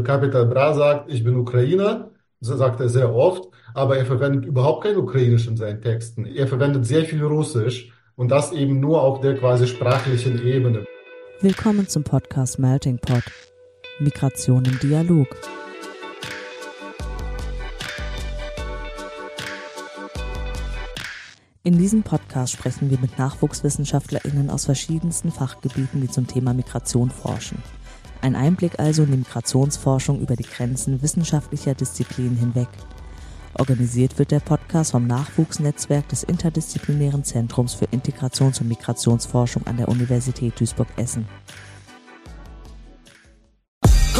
Capital Bra sagt, ich bin Ukrainer, so sagt er sehr oft, aber er verwendet überhaupt kein Ukrainisch in seinen Texten. Er verwendet sehr viel Russisch und das eben nur auf der quasi sprachlichen Ebene. Willkommen zum Podcast Melting Pot. Migration im Dialog. In diesem Podcast sprechen wir mit NachwuchswissenschaftlerInnen aus verschiedensten Fachgebieten, die zum Thema Migration forschen. Ein Einblick also in die Migrationsforschung über die Grenzen wissenschaftlicher Disziplinen hinweg. Organisiert wird der Podcast vom Nachwuchsnetzwerk des Interdisziplinären Zentrums für Integrations- und Migrationsforschung an der Universität Duisburg-Essen.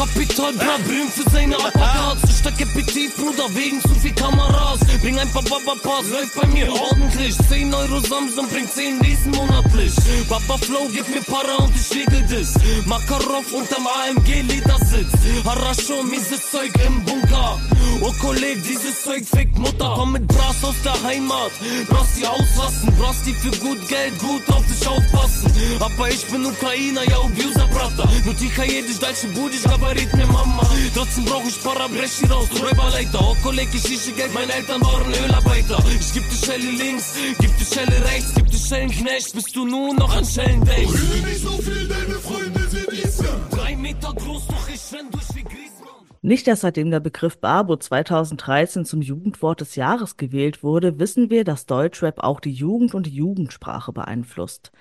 Kapital, bra, bring für seine Apparat Zu stark Appetit, Bruder, wegen zu viel Kameras. Bring ein paar Baba-Pass, läuft bei mir ordentlich. 10 Euro Samsung, bringt 10 diesen monatlich. Baba Flow, gib mir Para und ich regel das. Makarov unterm AMG Ledersitz. Harascho, mieses Zeug im Bunker. Oh Kolleg, dieses Zeug fickt Mutter. Komm mit Bras aus der Heimat. Brauchst die ausrasten, brauchst die für gut Geld Gut auf dich aufpassen. Aber ich bin Ukrainer, ja Abuser, Brata Nur die jedes deutsche Budisch, aber verrät mir Mama. Trotzdem brauch ich Para, brech hier raus, Räuberleiter. Okoleg, ich schieße Geld, meine Eltern waren Ölarbeiter. Ich geb die Schelle links, gib die Schelle rechts, gib die Schellenknecht, bist du nun noch an Schellen denkst. Rühre nicht so viel, deine Freunde sind Islam. Drei Meter groß, doch ich renn durch wie Griezmann. Nicht erst seitdem der Begriff Barbo 2013 zum Jugendwort des Jahres gewählt wurde, wissen wir, dass Deutschrap auch die Jugend und die Jugendsprache beeinflusst.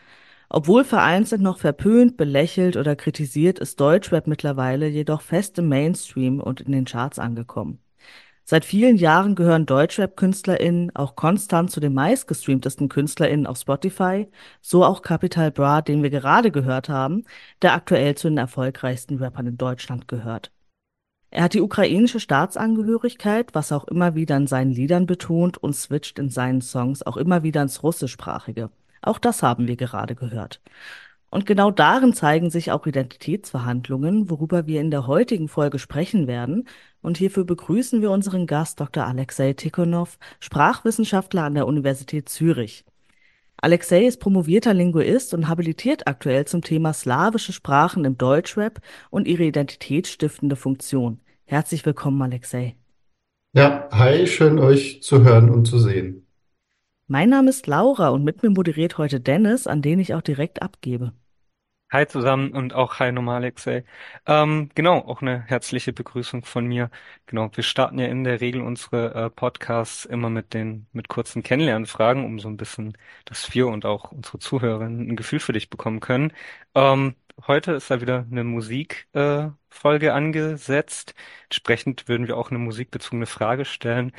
Obwohl vereinzelt noch verpönt, belächelt oder kritisiert, ist Deutschrap mittlerweile jedoch fest im Mainstream und in den Charts angekommen. Seit vielen Jahren gehören Deutschrap-KünstlerInnen auch konstant zu den meistgestreamtesten KünstlerInnen auf Spotify, so auch Capital Bra, den wir gerade gehört haben, der aktuell zu den erfolgreichsten Rappern in Deutschland gehört. Er hat die ukrainische Staatsangehörigkeit, was auch immer wieder in seinen Liedern betont und switcht in seinen Songs auch immer wieder ins Russischsprachige. Auch das haben wir gerade gehört. Und genau darin zeigen sich auch Identitätsverhandlungen, worüber wir in der heutigen Folge sprechen werden. Und hierfür begrüßen wir unseren Gast Dr. Alexei Tikhonov, Sprachwissenschaftler an der Universität Zürich. Alexei ist promovierter Linguist und habilitiert aktuell zum Thema slawische Sprachen im Deutschrap und ihre identitätsstiftende Funktion. Herzlich willkommen, Alexei. Ja, hi, schön euch zu hören und zu sehen. Mein Name ist Laura und mit mir moderiert heute Dennis, an den ich auch direkt abgebe. Hi zusammen und auch hi nochmal Alexei. Ähm, genau, auch eine herzliche Begrüßung von mir. Genau, wir starten ja in der Regel unsere äh, Podcasts immer mit den mit kurzen Kennenlernfragen, um so ein bisschen, dass wir und auch unsere Zuhörerinnen ein Gefühl für dich bekommen können. Ähm, heute ist da wieder eine Musikfolge äh, angesetzt. Entsprechend würden wir auch eine musikbezogene Frage stellen.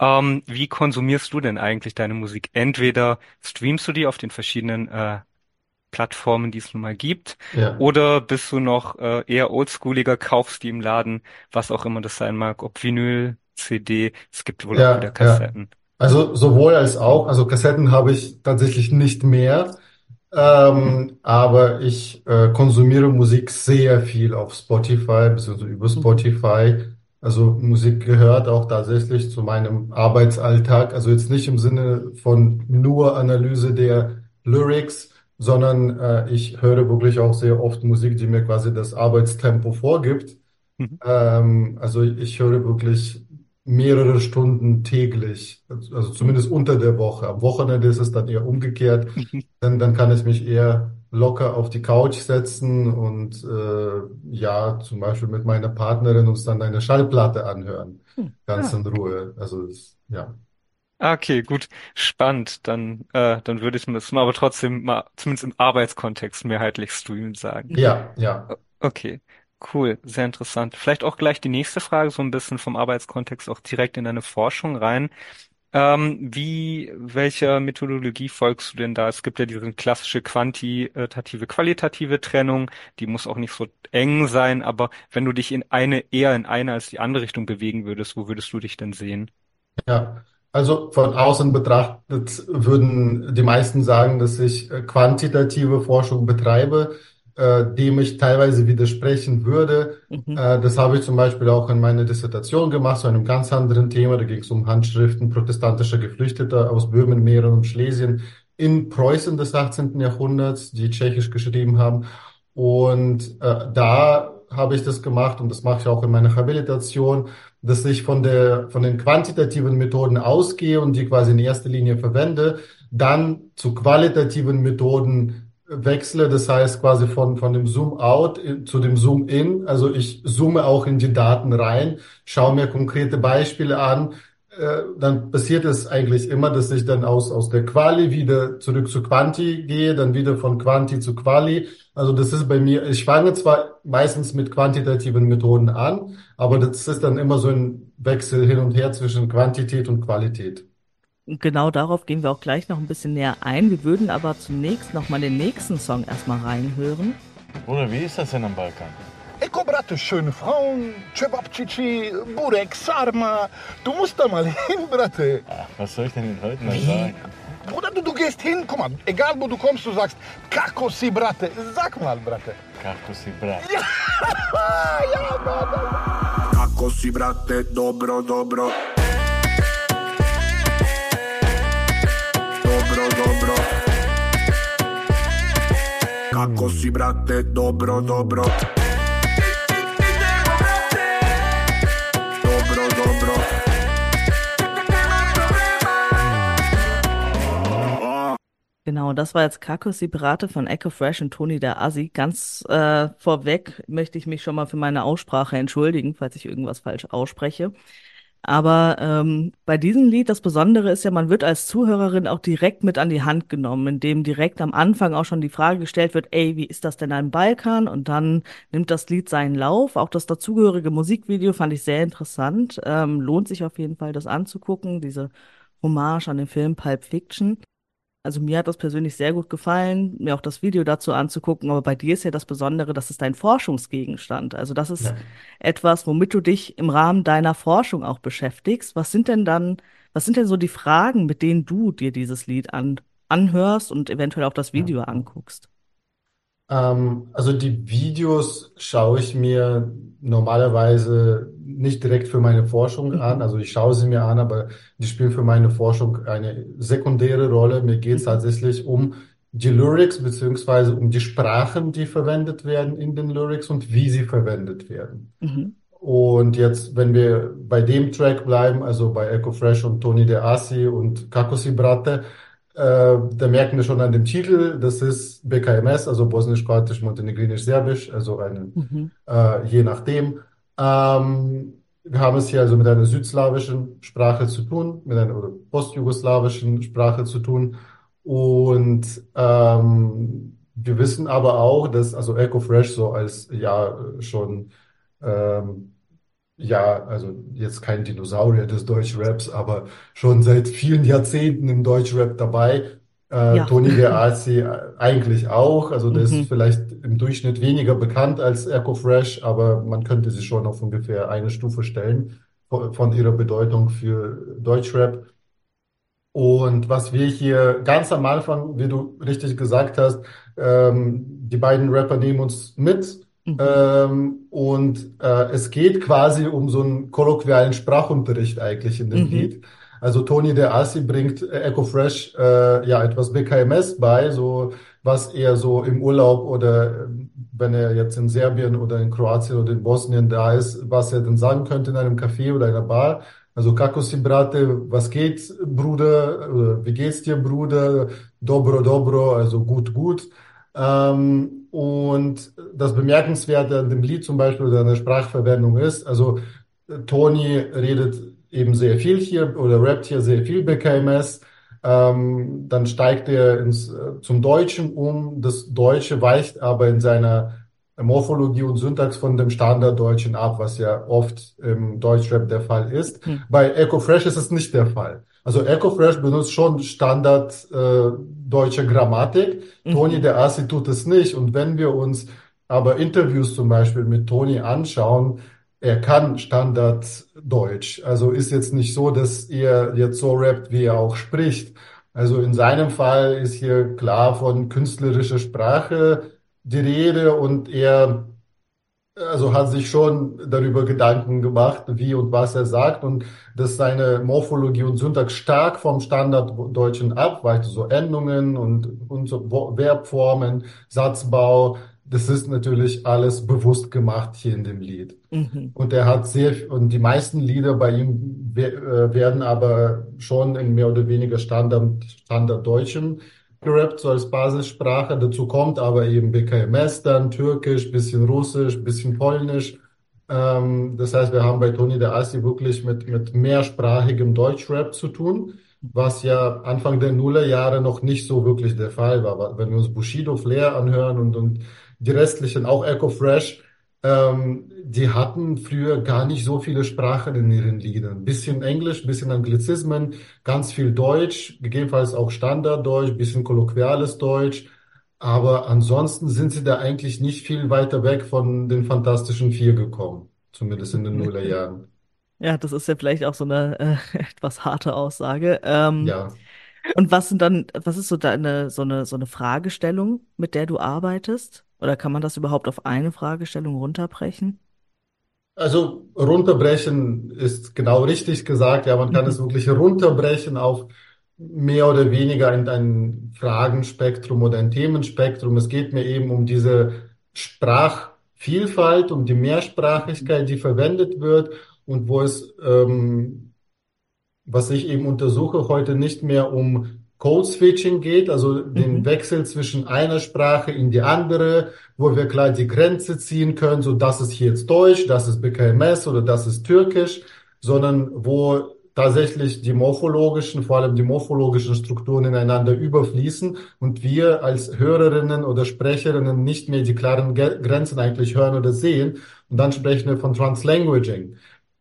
Ähm, wie konsumierst du denn eigentlich deine Musik? Entweder streamst du die auf den verschiedenen äh, Plattformen, die es nun mal gibt, Ja. oder bist du noch äh, eher oldschooliger, kaufst die im Laden, was auch immer das sein mag, ob Vinyl, CD, es gibt wohl auch Ja, wieder ja. Kassetten. Also sowohl als auch. Also Kassetten habe ich tatsächlich nicht mehr, ähm, aber ich äh, konsumiere Musik sehr viel auf Spotify, beziehungsweise über Spotify. Also Musik gehört auch tatsächlich zu meinem Arbeitsalltag. Also jetzt nicht im Sinne von nur Analyse der Lyrics, sondern äh, ich höre wirklich auch sehr oft Musik, die mir quasi das Arbeitstempo vorgibt. Mhm. Ähm, also ich höre wirklich mehrere Stunden täglich, also zumindest unter der Woche. Am Wochenende ist es dann eher umgekehrt. Dann, dann kann ich mich eher locker auf die Couch setzen und äh, ja, zum Beispiel mit meiner Partnerin uns dann eine Schallplatte anhören, Hm, ganz ja. in Ruhe. Also ja. Ah, Okay, gut, spannend. Dann, äh, dann würde ich das mal aber trotzdem mal, zumindest im Arbeitskontext mehrheitlich streamen sagen. Ja, ja. Okay, cool, sehr interessant. Vielleicht auch gleich die nächste Frage, so ein bisschen vom Arbeitskontext auch direkt in deine Forschung rein. Ähm, wie, welcher Methodologie folgst du denn da? Es gibt ja diese klassische quantitative, qualitative Trennung, die muss auch nicht so eng sein, aber wenn du dich in eine, eher in eine als die andere Richtung bewegen würdest, wo würdest du dich denn sehen? Ja, also von außen betrachtet würden die meisten sagen, dass ich äh, quantitative Forschung betreibe, äh, dem ich teilweise widersprechen würde. Mhm. Äh, das habe ich zum Beispiel auch in meiner Dissertation gemacht, zu einem ganz anderen Thema. Da ging es um Handschriften protestantischer Geflüchteter aus Böhmen, Mähren und Schlesien in Preußen des 18. Jahrhunderts, die tschechisch geschrieben haben. Und äh, da habe ich das gemacht und das mache ich auch in meiner Habilitation, dass ich von der, von den quantitativen Methoden ausgehe und die quasi in erster Linie verwende, dann zu qualitativen Methoden wechsle, das heißt quasi von, von dem Zoom-out zu dem Zoom-in. Also ich zoome auch in die Daten rein, schaue mir konkrete Beispiele an, äh, dann passiert es eigentlich immer, dass ich dann aus, aus der Quali wieder zurück zu Quanti gehe, dann wieder von Quanti zu Quali. Also das ist bei mir, ich fange zwar meistens mit quantitativen Methoden an, aber das ist dann immer so ein Wechsel hin und her zwischen Quantität und Qualität. Genau darauf gehen wir auch gleich noch ein bisschen näher ein. Wir würden aber zunächst noch mal den nächsten Song erstmal reinhören. Bruder, wie ist das denn am Balkan? Eko, Bratte, schöne Frauen, Cevapcici, Burek, Sarma. Du musst da mal hin, Bratte. Ach, was soll ich denn den Leuten mal sagen? Bruder, du, du gehst hin, guck mal, egal wo du kommst, du sagst, kako si, Bratte. Sag mal, Bratte. Kako si brat. ja, Mann. Kako si brate, dobro, dobro Dobro, Kako si brate, dobro, dobro Genau, das war jetzt Kakos Sibrate von Echo Fresh und Toni der Assi. Ganz äh, vorweg möchte ich mich schon mal für meine Aussprache entschuldigen, falls ich irgendwas falsch ausspreche. Aber ähm, bei diesem Lied, das Besondere ist ja, man wird als Zuhörerin auch direkt mit an die Hand genommen, indem direkt am Anfang auch schon die Frage gestellt wird, ey, wie ist das denn am Balkan? Und dann nimmt das Lied seinen Lauf. Auch das dazugehörige Musikvideo fand ich sehr interessant. Ähm, lohnt sich auf jeden Fall, das anzugucken, diese Hommage an den Film Pulp Fiction. Also mir hat das persönlich sehr gut gefallen, mir auch das Video dazu anzugucken, aber bei dir ist ja das Besondere, das ist dein Forschungsgegenstand. Also das ist Ja. etwas, womit du dich im Rahmen deiner Forschung auch beschäftigst. Was sind denn dann, was sind denn so die Fragen, mit denen du dir dieses Lied an, anhörst und eventuell auch das Video anguckst? Ähm, also die Videos schaue ich mir normalerweise nicht direkt für meine Forschung an. Also ich schaue sie mir an, aber die spielen für meine Forschung eine sekundäre Rolle. Mir geht es tatsächlich um die Lyrics beziehungsweise um die Sprachen, die verwendet werden in den Lyrics und wie sie verwendet werden. Mhm. Und jetzt, wenn wir bei dem Track bleiben, also bei Echo Fresh und Tony De Assi und Kakosi Brate, äh, da merken wir schon an dem Titel, das ist BKMS, also Bosnisch-Kroatisch, Montenegrinisch, Serbisch, also eine, Mhm. äh, je nachdem. Ähm, wir haben es hier also mit einer südslawischen Sprache zu tun, mit einer postjugoslawischen Sprache zu tun. Und ähm, wir wissen aber auch, dass also Echo Fresh so als ja schon ähm, ja, also jetzt kein Dinosaurier des Deutschraps, aber schon seit vielen Jahrzehnten im Deutschrap dabei. Äh, Ja. Tony De Assi eigentlich auch. Also der Mhm. ist vielleicht im Durchschnitt weniger bekannt als Echo Fresh, aber man könnte sie schon auf ungefähr eine Stufe stellen von, von ihrer Bedeutung für Deutschrap. Und was wir hier ganz am Anfang, wie du richtig gesagt hast, ähm, die beiden Rapper nehmen uns mit. Mhm. Ähm, und äh, es geht quasi um so einen kolloquialen Sprachunterricht eigentlich in dem Mhm. Lied. Also Tony De Assi bringt äh, Echo Fresh äh, ja etwas BKMS bei, so was er so im Urlaub oder ähm, wenn er jetzt in Serbien oder in Kroatien oder in Bosnien da ist, was er denn sagen könnte in einem Café oder einer Bar. Also Kako si brate, was geht, Bruder? Wie geht's dir, Bruder? Dobro, dobro, also gut, gut. Ähm, und das Bemerkenswerte an dem Lied zum Beispiel oder an der Sprachverwendung ist, also äh, Tony redet eben sehr viel hier oder rappt hier sehr viel BKMS. Ähm, dann steigt er ins, äh, zum Deutschen um. Das Deutsche weicht aber in seiner Morphologie und Syntax von dem Standarddeutschen ab, was ja oft im Deutschrap der Fall ist. Hm. Bei Echo Fresh ist es nicht der Fall. Also Echo Fresh benutzt schon Standard äh, deutsche Grammatik. Mhm. Tony De Assi tut es nicht. Und wenn wir uns aber Interviews zum Beispiel mit Tony anschauen, er kann Standarddeutsch. Also ist jetzt nicht so, dass er jetzt so rappt, wie er auch spricht. Also in seinem Fall ist hier klar von künstlerischer Sprache die Rede und er also hat sich schon darüber Gedanken gemacht, wie und was er sagt und dass seine Morphologie und Syntax stark vom Standarddeutschen abweicht, so Endungen und, und so Verbformen, Satzbau, das ist natürlich alles bewusst gemacht hier in dem Lied. Mhm. Und er hat sehr, und die meisten Lieder bei ihm äh, werden aber schon in mehr oder weniger Standard, Standarddeutschem gerappt, so als Basissprache. Dazu kommt aber eben BKMS dann, Türkisch, bisschen Russisch, bisschen Polnisch. Ähm, das heißt, wir haben bei Tony de Assi wirklich mit, mit mehrsprachigem Deutschrap zu tun, was ja Anfang der Nullerjahre noch nicht so wirklich der Fall war. Wenn wir uns Bushido, Flair anhören und, und die restlichen, auch Echo Fresh, ähm, die hatten früher gar nicht so viele Sprachen in ihren Liedern. Bisschen Englisch, bisschen Anglizismen, ganz viel Deutsch, gegebenenfalls auch Standarddeutsch, bisschen kolloquiales Deutsch. Aber ansonsten sind sie da eigentlich nicht viel weiter weg von den Fantastischen Vier gekommen, zumindest in den Nullerjahren. Ja, das ist ja vielleicht auch so eine äh, etwas harte Aussage. Ähm, Ja. und was sind dann, was ist so deine, so eine, so eine Fragestellung, mit der du arbeitest? Oder kann man das überhaupt auf eine Fragestellung runterbrechen? Also runterbrechen ist genau richtig gesagt. Ja, man kann es wirklich runterbrechen auf mehr oder weniger in ein Fragenspektrum oder ein Themenspektrum. Es geht mir eben um diese Sprachvielfalt, um die Mehrsprachigkeit, die verwendet wird und wo es, ähm, was ich eben untersuche, heute nicht mehr um Code-Switching geht, also den Mhm. Wechsel zwischen einer Sprache in die andere, wo wir klar die Grenze ziehen können, so das ist hier jetzt Deutsch, das ist BKMS oder das ist Türkisch, sondern wo tatsächlich die morphologischen, vor allem die morphologischen Strukturen ineinander überfließen und wir als Hörerinnen oder Sprecherinnen nicht mehr die klaren Grenzen eigentlich hören oder sehen. Und dann sprechen wir von Translanguaging.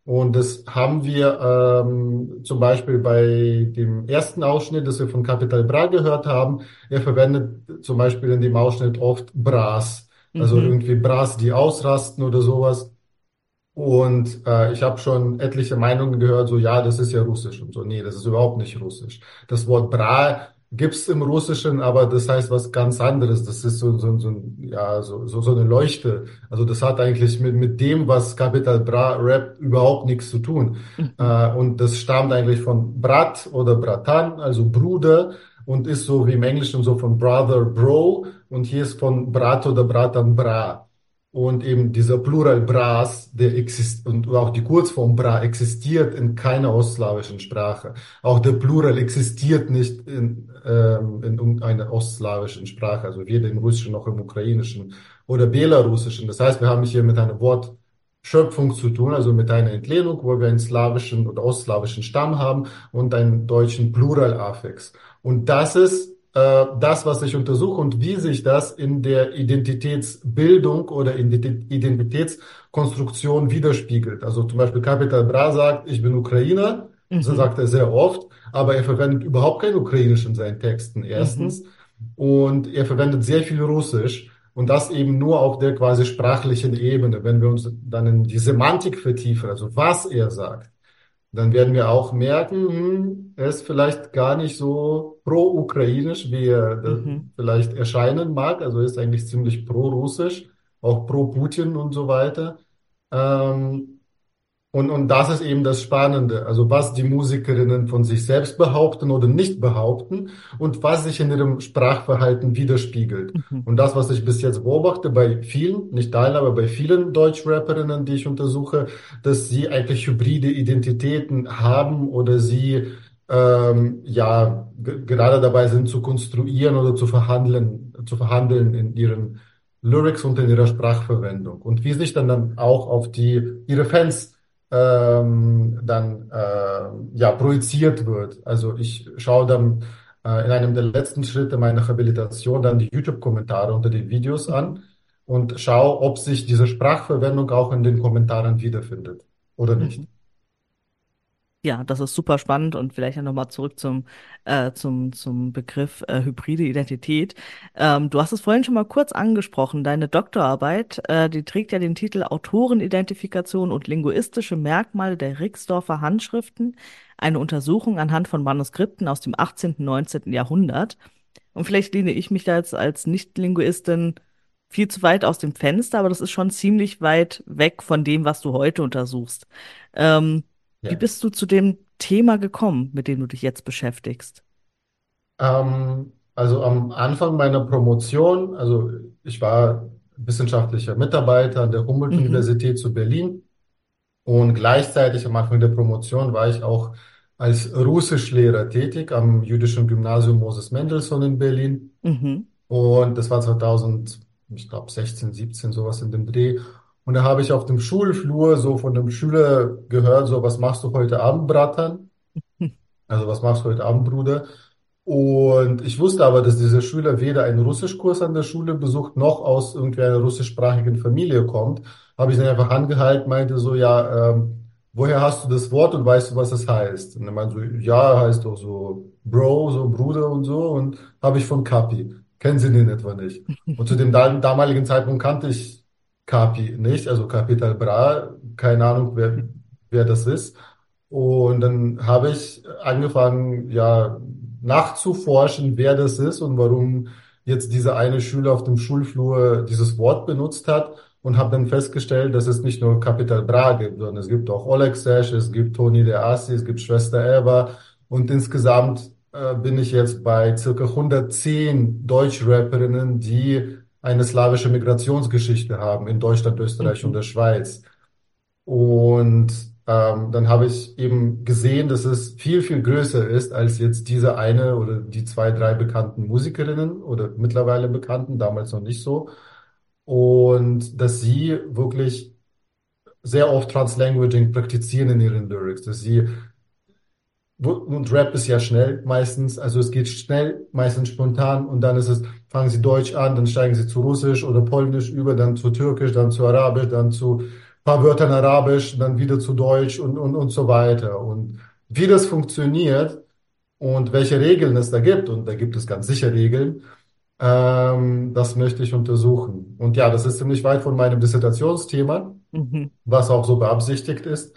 Und das haben wir ähm, zum Beispiel bei dem ersten Ausschnitt, das wir von Capital Bra gehört haben. Er verwendet zum Beispiel in dem Ausschnitt oft Bras, also Mhm. irgendwie Bras, die ausrasten oder sowas. Und äh, ich habe schon etliche Meinungen gehört, so ja, das ist ja Russisch und so. Nee, das ist überhaupt nicht Russisch. Das Wort Bra gibt's im Russischen, aber das heißt was ganz anderes. Das ist so, so, so, ja, so, so, so eine Leuchte. Also das hat eigentlich mit, mit dem, was Capital Bra rappt, überhaupt nichts zu tun. Äh, und das stammt eigentlich von Brat oder Bratan, also Bruder, und ist so wie im Englischen so von Brother, Bro. Und hier ist von Brat oder Bratan, Bra. Und eben dieser Plural Bras, der existiert, und auch die Kurzform Bra existiert in keiner ostslawischen Sprache. Auch der Plural existiert nicht in, ähm, in irgendeiner ostslawischen Sprache, also weder im Russischen noch im Ukrainischen oder Belarussischen. Das heißt, wir haben hier mit einer Wortschöpfung zu tun, also mit einer Entlehnung, wo wir einen slawischen oder ostslawischen Stamm haben und einen deutschen Pluralaffix. Und das ist das, was ich untersuche und wie sich das in der Identitätsbildung oder Identi- Identitätskonstruktion widerspiegelt. Also zum Beispiel Capital Bra sagt, ich bin Ukrainer, so Mhm. sagt er sehr oft, aber er verwendet überhaupt kein Ukrainisch in seinen Texten, erstens. Und er verwendet sehr viel Russisch und das eben nur auf der quasi sprachlichen Ebene. Wenn wir uns dann in die Semantik vertiefen, also was er sagt, dann werden wir auch merken, hm, er ist vielleicht gar nicht so pro-ukrainisch, wie er äh, Mhm. vielleicht erscheinen mag. Also er ist eigentlich ziemlich pro-russisch, auch pro-Putin und so weiter. Ähm, und, und das ist eben das Spannende, also was die Musikerinnen von sich selbst behaupten oder nicht behaupten und was sich in ihrem Sprachverhalten widerspiegelt. Mhm. Und das, was ich bis jetzt beobachte bei vielen, nicht allen, aber bei vielen Deutschrapperinnen, die ich untersuche, dass sie eigentlich hybride Identitäten haben oder sie ähm, ja ge- gerade dabei sind zu konstruieren oder zu verhandeln, zu verhandeln in ihren Lyrics und in ihrer Sprachverwendung und wie sich dann dann auch auf die ihre Fans ähm, dann äh, ja projiziert wird. Also ich schaue dann äh, in einem der letzten Schritte meiner Habilitation dann die YouTube-Kommentare unter den Videos an und schaue, ob sich diese Sprachverwendung auch in den Kommentaren wiederfindet oder nicht. Ja, das ist super spannend und vielleicht ja nochmal zurück zum, äh, zum, zum Begriff äh, hybride Identität. Ähm, du hast es vorhin schon mal kurz angesprochen. Deine Doktorarbeit, äh, die trägt ja den Titel Autorenidentifikation und linguistische Merkmale der Rixdorfer Handschriften, eine Untersuchung anhand von Manuskripten aus dem 18. und 19. Jahrhundert. Und vielleicht lehne ich mich da jetzt als Nicht-Linguistin viel zu weit aus dem Fenster, aber das ist schon ziemlich weit weg von dem, was du heute untersuchst. Ähm, Ja. wie bist du zu dem Thema gekommen, mit dem du dich jetzt beschäftigst? Ähm, also am Anfang meiner Promotion, also ich war wissenschaftlicher Mitarbeiter an der Humboldt-Universität zu Berlin. Und gleichzeitig am Anfang der Promotion war ich auch als Russischlehrer tätig am Jüdischen Gymnasium Moses Mendelssohn in Berlin. Mhm. Und das war 2000, ich glaube 16, 17, sowas in dem Dreh. Und da habe ich auf dem Schulflur so von einem Schüler gehört, so, was machst du heute Abend, Bratan? Also, was machst du heute Abend, Bruder? Und ich wusste aber, dass dieser Schüler weder einen Russischkurs an der Schule besucht, noch aus irgendeiner russischsprachigen Familie kommt. Habe ich ihn einfach angehalten, meinte so, ja, ähm, woher hast du das Wort und weißt du, was es heißt? Und er meinte so, ja, heißt doch so Bro, so Bruder und so. Und habe ich von Kapi. Kennen Sie den etwa nicht? Und zu dem dam- damaligen Zeitpunkt kannte ich Kapi nicht, also Capital Bra, keine Ahnung, wer, wer das ist. Und dann habe ich angefangen, ja, nachzuforschen, wer das ist und warum jetzt dieser eine Schüler auf dem Schulflur dieses Wort benutzt hat und habe dann festgestellt, dass es nicht nur Capital Bra gibt, sondern es gibt auch Oleg Sesh, es gibt Toni der Assi, es gibt Schwester Eva und insgesamt äh, bin ich jetzt bei circa 110 Deutschrapperinnen, die eine slawische Migrationsgeschichte haben in Deutschland, Österreich und der Schweiz. Und ähm, dann habe ich eben gesehen, dass es viel, viel größer ist als jetzt diese eine oder die zwei, drei bekannten Musikerinnen oder mittlerweile bekannten, damals noch nicht so. Und dass sie wirklich sehr oft Translanguaging praktizieren in ihren Lyrics, dass sie und Rap ist ja schnell meistens, also es geht schnell, meistens spontan und dann ist es, fangen sie Deutsch an, dann steigen sie zu Russisch oder Polnisch über, dann zu Türkisch, dann zu Arabisch, dann zu paar Wörtern Arabisch, dann wieder zu Deutsch und, und, und so weiter. Und wie das funktioniert und welche Regeln es da gibt, und da gibt es ganz sicher Regeln, ähm, das möchte ich untersuchen. Und ja, das ist ziemlich weit von meinem Dissertationsthema, Mhm. was auch so beabsichtigt ist.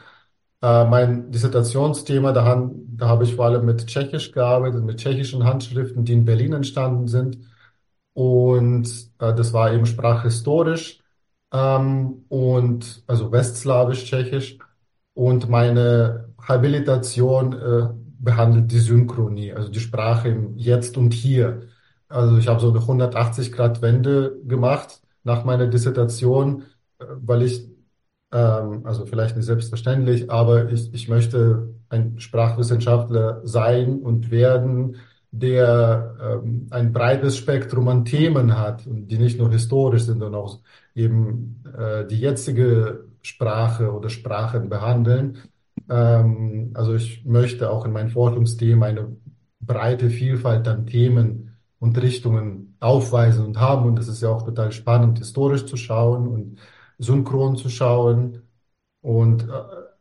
Äh, mein Dissertationsthema, da, da habe ich vor allem mit Tschechisch gearbeitet, mit tschechischen Handschriften, die in Berlin entstanden sind. Und äh, das war eben sprachhistorisch ähm, und also westslawisch, tschechisch. Und meine Habilitation äh, behandelt die Synchronie, also die Sprache im Jetzt und Hier. Also ich habe so eine 180-Grad-Wende gemacht nach meiner Dissertation, äh, weil ich ähm, also vielleicht nicht selbstverständlich, aber ich, ich möchte ein Sprachwissenschaftler sein und werden, der ähm, ein breites Spektrum an Themen hat die nicht nur historisch sind, sondern auch eben äh, die jetzige Sprache oder Sprachen behandeln. Ähm, also ich möchte auch in meinen Forschungsthemen eine breite Vielfalt an Themen und Richtungen aufweisen und haben. Und das ist ja auch total spannend, historisch zu schauen und synchron zu schauen. Und äh,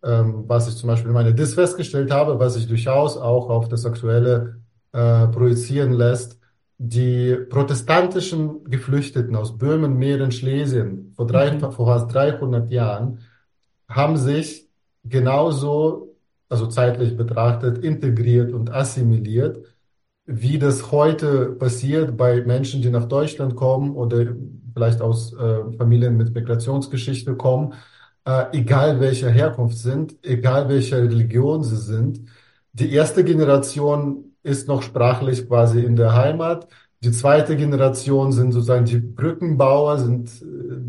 ähm, was ich zum Beispiel in meiner Dis festgestellt habe, was sich durchaus auch auf das Aktuelle äh, projizieren lässt, die protestantischen Geflüchteten aus Böhmen, Mähren, Schlesien vor, drei, Mhm. vor fast 300 Jahren haben sich genauso, also zeitlich betrachtet, integriert und assimiliert, wie das heute passiert bei Menschen, die nach Deutschland kommen oder vielleicht aus äh, Familien mit Migrationsgeschichte kommen, äh, egal welcher Herkunft sind, egal welcher Religion sie sind. Die erste Generation ist noch sprachlich quasi in der Heimat. Die zweite Generation sind sozusagen die Brückenbauer, sind äh,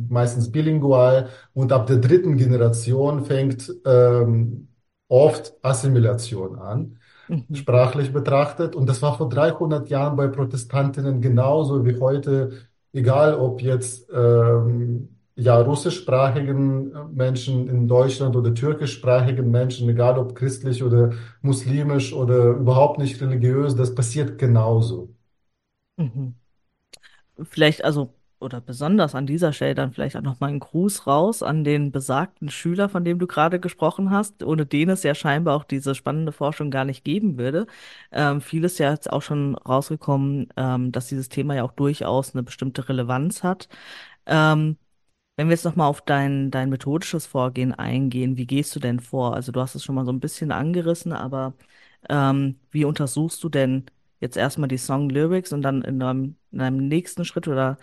meistens bilingual. Und ab der dritten Generation fängt ähm, oft Assimilation an Mhm. sprachlich betrachtet. Und das war vor 300 Jahren bei Protestantinnen genauso wie heute, egal ob jetzt ähm, ja russischsprachigen Menschen in Deutschland oder türkischsprachigen Menschen, egal ob christlich oder muslimisch oder überhaupt nicht religiös, das passiert genauso. Mhm. Vielleicht, also, oder besonders an dieser Stelle dann vielleicht auch nochmal einen Gruß raus an den besagten Schüler, von dem du gerade gesprochen hast, ohne den es ja scheinbar auch diese spannende Forschung gar nicht geben würde. Ähm, ist ja jetzt auch schon rausgekommen, ähm, dass dieses Thema ja auch durchaus eine bestimmte Relevanz hat. Ähm, wenn wir jetzt nochmal auf dein, dein methodisches Vorgehen eingehen, wie gehst du denn vor? Also du hast es schon mal so ein bisschen angerissen, aber ähm, wie untersuchst du denn jetzt erstmal die Song-Lyrics und dann in einem, in einem nächsten Schritt oder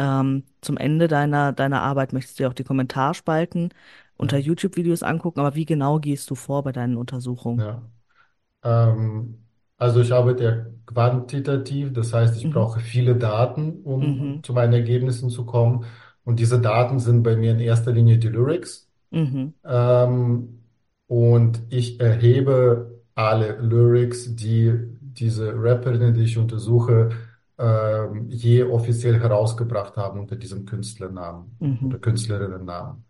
ähm, zum Ende deiner, deiner Arbeit möchtest du dir auch die Kommentarspalten unter Ja. YouTube-Videos angucken, aber wie genau gehst du vor bei deinen Untersuchungen? Ja. Ähm, also ich arbeite ja quantitativ, das heißt, ich Mhm. brauche viele Daten, um Mhm. zu meinen Ergebnissen zu kommen. Und diese Daten sind bei mir in erster Linie die Lyrics. Mhm. Ähm, und ich erhebe alle Lyrics, die diese Rapperinnen, die ich untersuche, ähm, je offiziell herausgebracht haben unter diesem Künstlernamen Mhm. oder Künstlerinnennamen.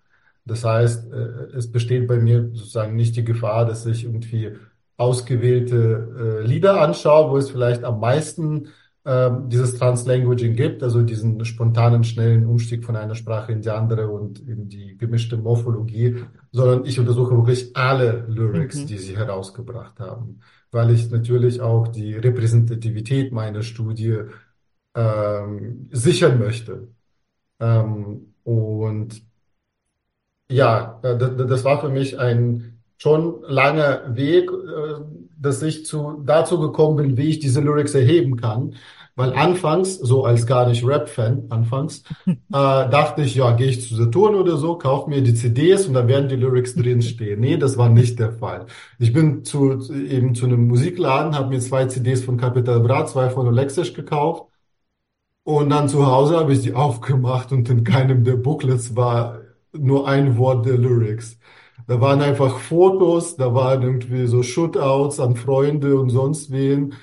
Das heißt, äh, es besteht bei mir sozusagen nicht die Gefahr, dass ich irgendwie ausgewählte äh, Lieder anschaue, wo es vielleicht am meisten ähm, dieses Translanguaging gibt, also diesen spontanen, schnellen Umstieg von einer Sprache in die andere und in die gemischte Morphologie, sondern ich untersuche wirklich alle Lyrics, Mhm. die sie herausgebracht haben, weil ich natürlich auch die Repräsentativität meiner Studie ähm, sichern möchte. Ähm, und ja, das, das war für mich ein schon langer Weg, äh, dass ich zu, dazu gekommen bin, wie ich diese Lyrics erheben kann. Weil anfangs, so als gar nicht Rap-Fan, anfangs, äh, dachte ich, ja, gehe ich zu Saturn oder so, kaufe mir die CDs und da werden die Lyrics drinstehen. Nee, das war nicht der Fall. Ich bin zu, eben zu einem Musikladen, habe mir zwei CDs von Capital Bra, zwei von Olexic gekauft und dann zu Hause habe ich die aufgemacht und in keinem der Booklets war nur ein Wort der Lyrics. Da waren einfach Fotos, da waren irgendwie so Shootouts an Freunde und sonst wen.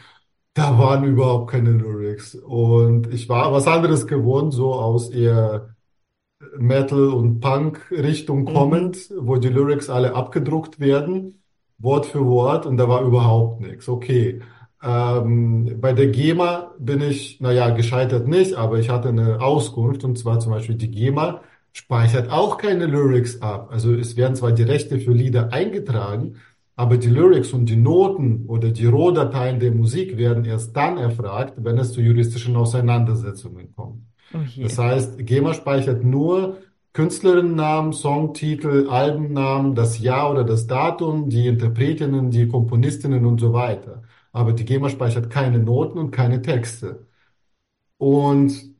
Da waren überhaupt keine Lyrics. Und ich war was anderes gewohnt, so aus eher Metal- und Punk-Richtung Mhm. kommend, wo die Lyrics alle abgedruckt werden, Wort für Wort, und da war überhaupt nichts. Okay. Ähm, bei der GEMA bin ich, naja, gescheitert nicht, aber ich hatte eine Auskunft, und zwar zum Beispiel die GEMA speichert auch keine Lyrics ab. Also es werden zwar die Rechte für Lieder eingetragen, aber die Lyrics und die Noten oder die Rohdateien der Musik werden erst dann erfragt, wenn es zu juristischen Auseinandersetzungen kommt. Oh. Das heißt, GEMA speichert nur Künstlerinnennamen, Songtitel, Albennamen, das Jahr oder das Datum, die Interpretinnen, die Komponistinnen und so weiter. Aber die GEMA speichert keine Noten und keine Texte. Und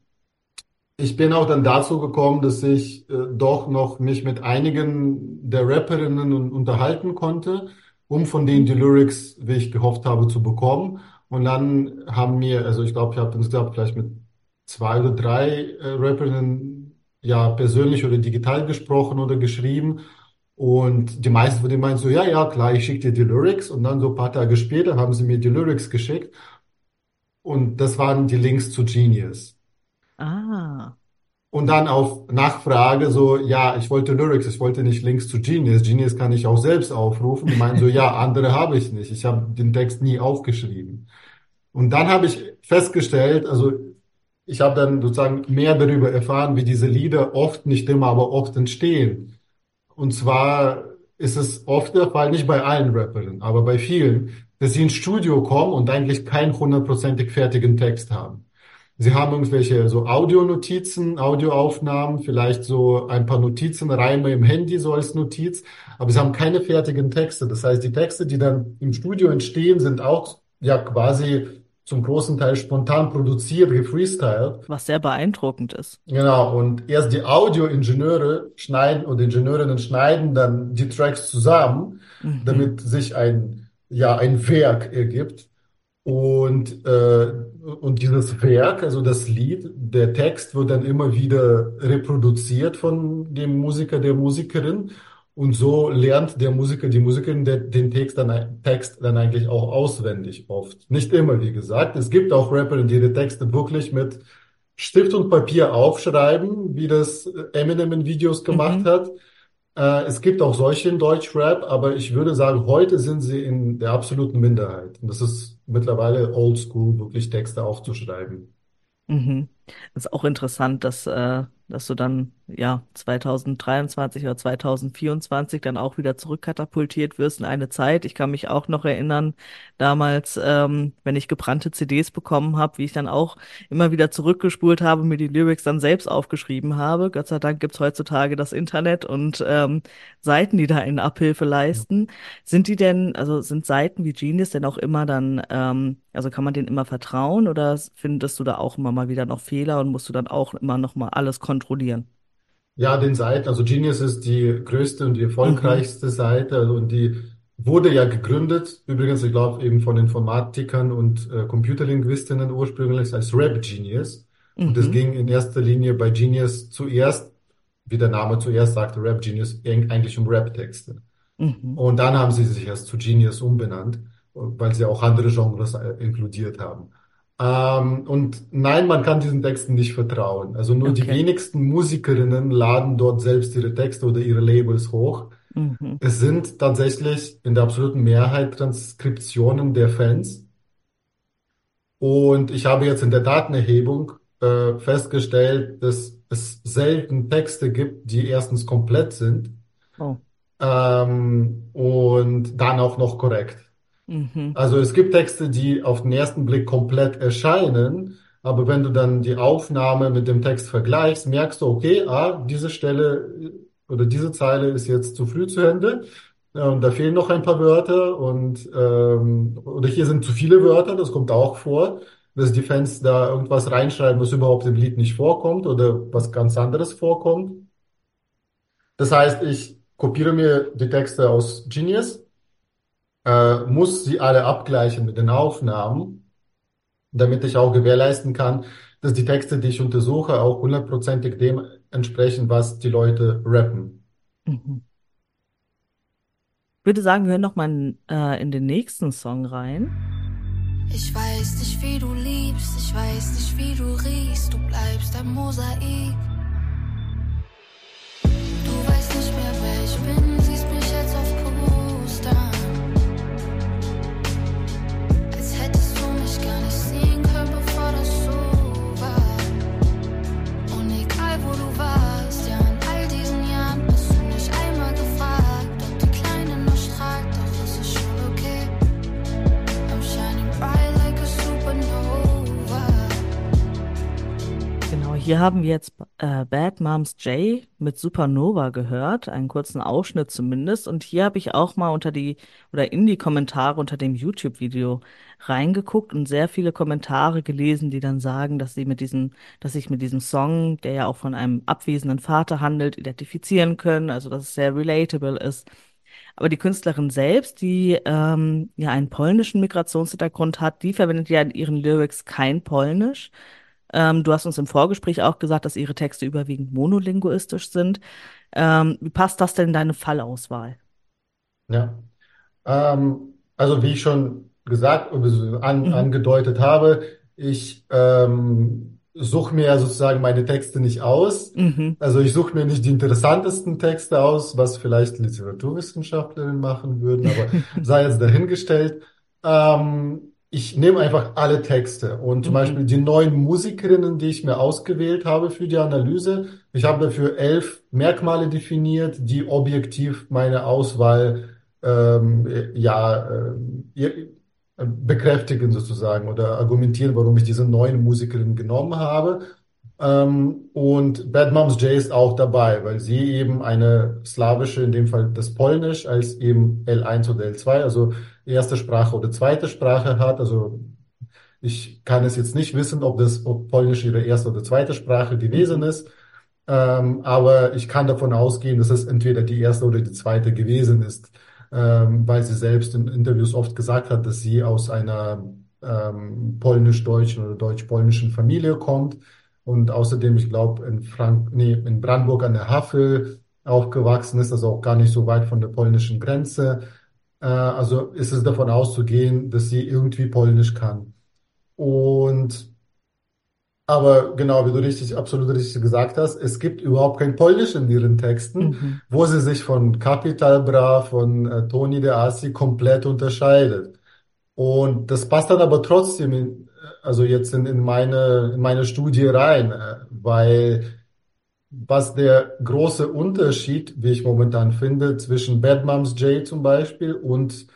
ich bin auch dann dazu gekommen, dass ich äh, doch noch mich mit einigen der Rapperinnen un- unterhalten konnte, um von denen die Lyrics, wie ich gehofft habe, zu bekommen. Und dann haben mir, also ich glaube, ich habe insgesamt vielleicht mit zwei oder drei äh, Rapperinnen ja persönlich oder digital gesprochen oder geschrieben. Und die meisten von denen meinten so, ja, ja, klar, ich schicke dir die Lyrics. Und dann so ein paar Tage später haben sie mir die Lyrics geschickt. Und das waren die Links zu Genius. Ah. Und dann auf Nachfrage so, ja, ich wollte Lyrics, ich wollte nicht Links zu Genius. Genius kann ich auch selbst aufrufen. Die meinen so, ja, andere habe ich nicht. Ich habe den Text nie aufgeschrieben. Und dann habe ich festgestellt, also ich habe dann sozusagen mehr darüber erfahren, wie diese Lieder oft, nicht immer, aber oft entstehen. Und zwar ist es oft der Fall, nicht bei allen Rapperinnen, aber bei vielen, dass sie ins Studio kommen und eigentlich keinen hundertprozentig fertigen Text haben. Sie haben irgendwelche so Audionotizen, Audioaufnahmen, vielleicht so ein paar Notizen, Reime im Handy so als Notiz, aber sie haben keine fertigen Texte. Das heißt, die Texte, die dann im Studio entstehen, sind auch ja quasi zum großen Teil spontan produziert, gefreestylt. Was sehr beeindruckend ist. Genau, und erst die Audioingenieure schneiden oder Ingenieurinnen schneiden dann die Tracks zusammen, Mhm. damit sich ein, ja, ein Werk ergibt. Und, äh, und dieses Werk, also das Lied, der Text wird dann immer wieder reproduziert von dem Musiker, der Musikerin. Und so lernt der Musiker, die Musikerin den Text dann, Text dann eigentlich auch auswendig oft. Nicht immer, wie gesagt. Es gibt auch Rapper, die ihre Texte wirklich mit Stift und Papier aufschreiben, wie das Eminem in Videos gemacht Mhm. hat. Äh, es gibt auch solche in Deutschrap, aber ich würde sagen, heute sind sie in der absoluten Minderheit. Und das ist mittlerweile oldschool, wirklich Texte aufzuschreiben. Mhm. Ist auch interessant, dass, äh, dass du dann ja 2023 oder 2024 dann auch wieder zurückkatapultiert wirst in eine Zeit. Ich kann mich auch noch erinnern, damals, ähm, wenn ich gebrannte CDs bekommen habe, wie ich dann auch immer wieder zurückgespult habe, mir die Lyrics dann selbst aufgeschrieben habe. Gott sei Dank gibt's heutzutage das Internet und ähm, Seiten, die da eine Abhilfe leisten. Sind die denn, also sind Seiten wie Genius denn auch immer dann, ähm, also kann man denen immer vertrauen oder findest du da auch immer mal wieder noch Fehler und musst du dann auch immer noch mal alles kontrollieren? Ja, den Seiten, also Genius ist die größte und die erfolgreichste Seite also, und die wurde ja gegründet, übrigens, ich glaube, eben von Informatikern und äh, Computerlinguistinnen ursprünglich als Rap Genius. Und es Mhm. ging in erster Linie bei Genius zuerst wie der Name zuerst sagte, Rap Genius, eigentlich um Rap-Texte. Mhm. Und dann haben sie sich erst zu Genius umbenannt, weil sie auch andere Genres äh, inkludiert haben. Ähm, und nein, man kann diesen Texten nicht vertrauen. Also nur die Okay. wenigsten Musikerinnen laden dort selbst ihre Texte oder ihre Labels hoch. Mhm. Es sind tatsächlich in der absoluten Mehrheit Transkriptionen der Fans. Und ich habe jetzt in der Datenerhebung äh, festgestellt, dass es selten Texte gibt, die erstens komplett sind Oh. ähm, und dann auch noch korrekt. Mhm. Also es gibt Texte, die auf den ersten Blick komplett erscheinen, aber wenn du dann die Aufnahme mit dem Text vergleichst, merkst du, okay, ah, diese Stelle äh, oder diese Zeile ist jetzt zu früh zu Ende. Und da fehlen noch ein paar Wörter und ähm, oder hier sind zu viele Wörter, das kommt auch vor, dass die Fans da irgendwas reinschreiben, was überhaupt im Lied nicht vorkommt oder was ganz anderes vorkommt. Das heißt, ich kopiere mir die Texte aus Genius, äh, muss sie alle abgleichen mit den Aufnahmen, damit ich auch gewährleisten kann, dass die Texte, die ich untersuche, auch hundertprozentig dem entsprechen, was die Leute rappen. Mhm. Ich würde sagen, wir hören noch mal äh, in den nächsten Song rein. Ich weiß nicht, wie du liebst, ich weiß nicht, wie du riechst, du bleibst ein Mosaik. Hier haben wir jetzt äh, Bad Moms J mit Supernova gehört, einen kurzen Ausschnitt zumindest. Und hier habe ich auch mal unter die oder in die Kommentare unter dem YouTube-Video reingeguckt und sehr viele Kommentare gelesen, die dann sagen, dass sie mit diesem, dass sich mit diesem Song, der ja auch von einem abwesenden Vater handelt, identifizieren können, also dass es sehr relatable ist. Aber die Künstlerin selbst, die ähm, ja einen polnischen Migrationshintergrund hat, die verwendet ja in ihren Lyrics kein Polnisch. Ähm, du hast uns im Vorgespräch auch gesagt, dass ihre Texte überwiegend monolinguistisch sind. Ähm, wie passt das denn in deine Fallauswahl? Ja. Ähm, also wie ich schon gesagt oder an, Mhm. angedeutet habe, ich ähm, suche mir sozusagen meine Texte nicht aus. Mhm. Also ich suche mir nicht die interessantesten Texte aus, was vielleicht Literaturwissenschaftlerinnen machen würden, aber sei jetzt dahingestellt. Ähm, ich nehme einfach alle Texte und zum Mhm. Beispiel die neun Musikerinnen, die ich mir ausgewählt habe für die Analyse. Ich habe dafür elf Merkmale definiert, die objektiv meine Auswahl ähm, ja äh, ihr- bekräftigen sozusagen oder argumentieren, warum ich diese neun Musikerinnen genommen habe. Ähm, und Bad Moms J ist auch dabei, weil sie eben eine slawische, in dem Fall das Polnisch, als eben L1 oder L2, also erste Sprache oder zweite Sprache hat. Also ich kann es jetzt nicht wissen, ob das, ob Polnisch ihre erste oder zweite Sprache gewesen ist. Ähm, aber ich kann davon ausgehen, dass es entweder die erste oder die zweite gewesen ist, ähm, weil sie selbst in Interviews oft gesagt hat, dass sie aus einer ähm, polnisch-deutschen oder deutsch-polnischen Familie kommt. Und außerdem, ich glaube, in Frank, nee, in Brandenburg an der Havel aufgewachsen ist, also auch gar nicht so weit von der polnischen Grenze. Äh, also ist es davon auszugehen, dass sie irgendwie Polnisch kann. Und aber genau, wie du richtig, absolut richtig gesagt hast, es gibt überhaupt kein Polnisch in ihren Texten, Mhm. wo sie sich von Capital Bra, von äh, Tony de Assi komplett unterscheidet. Und das passt dann aber trotzdem in, also jetzt in, in meine, in meine Studie rein, äh, weil was der große Unterschied, wie ich momentan finde, zwischen Bad Moms J zum Beispiel und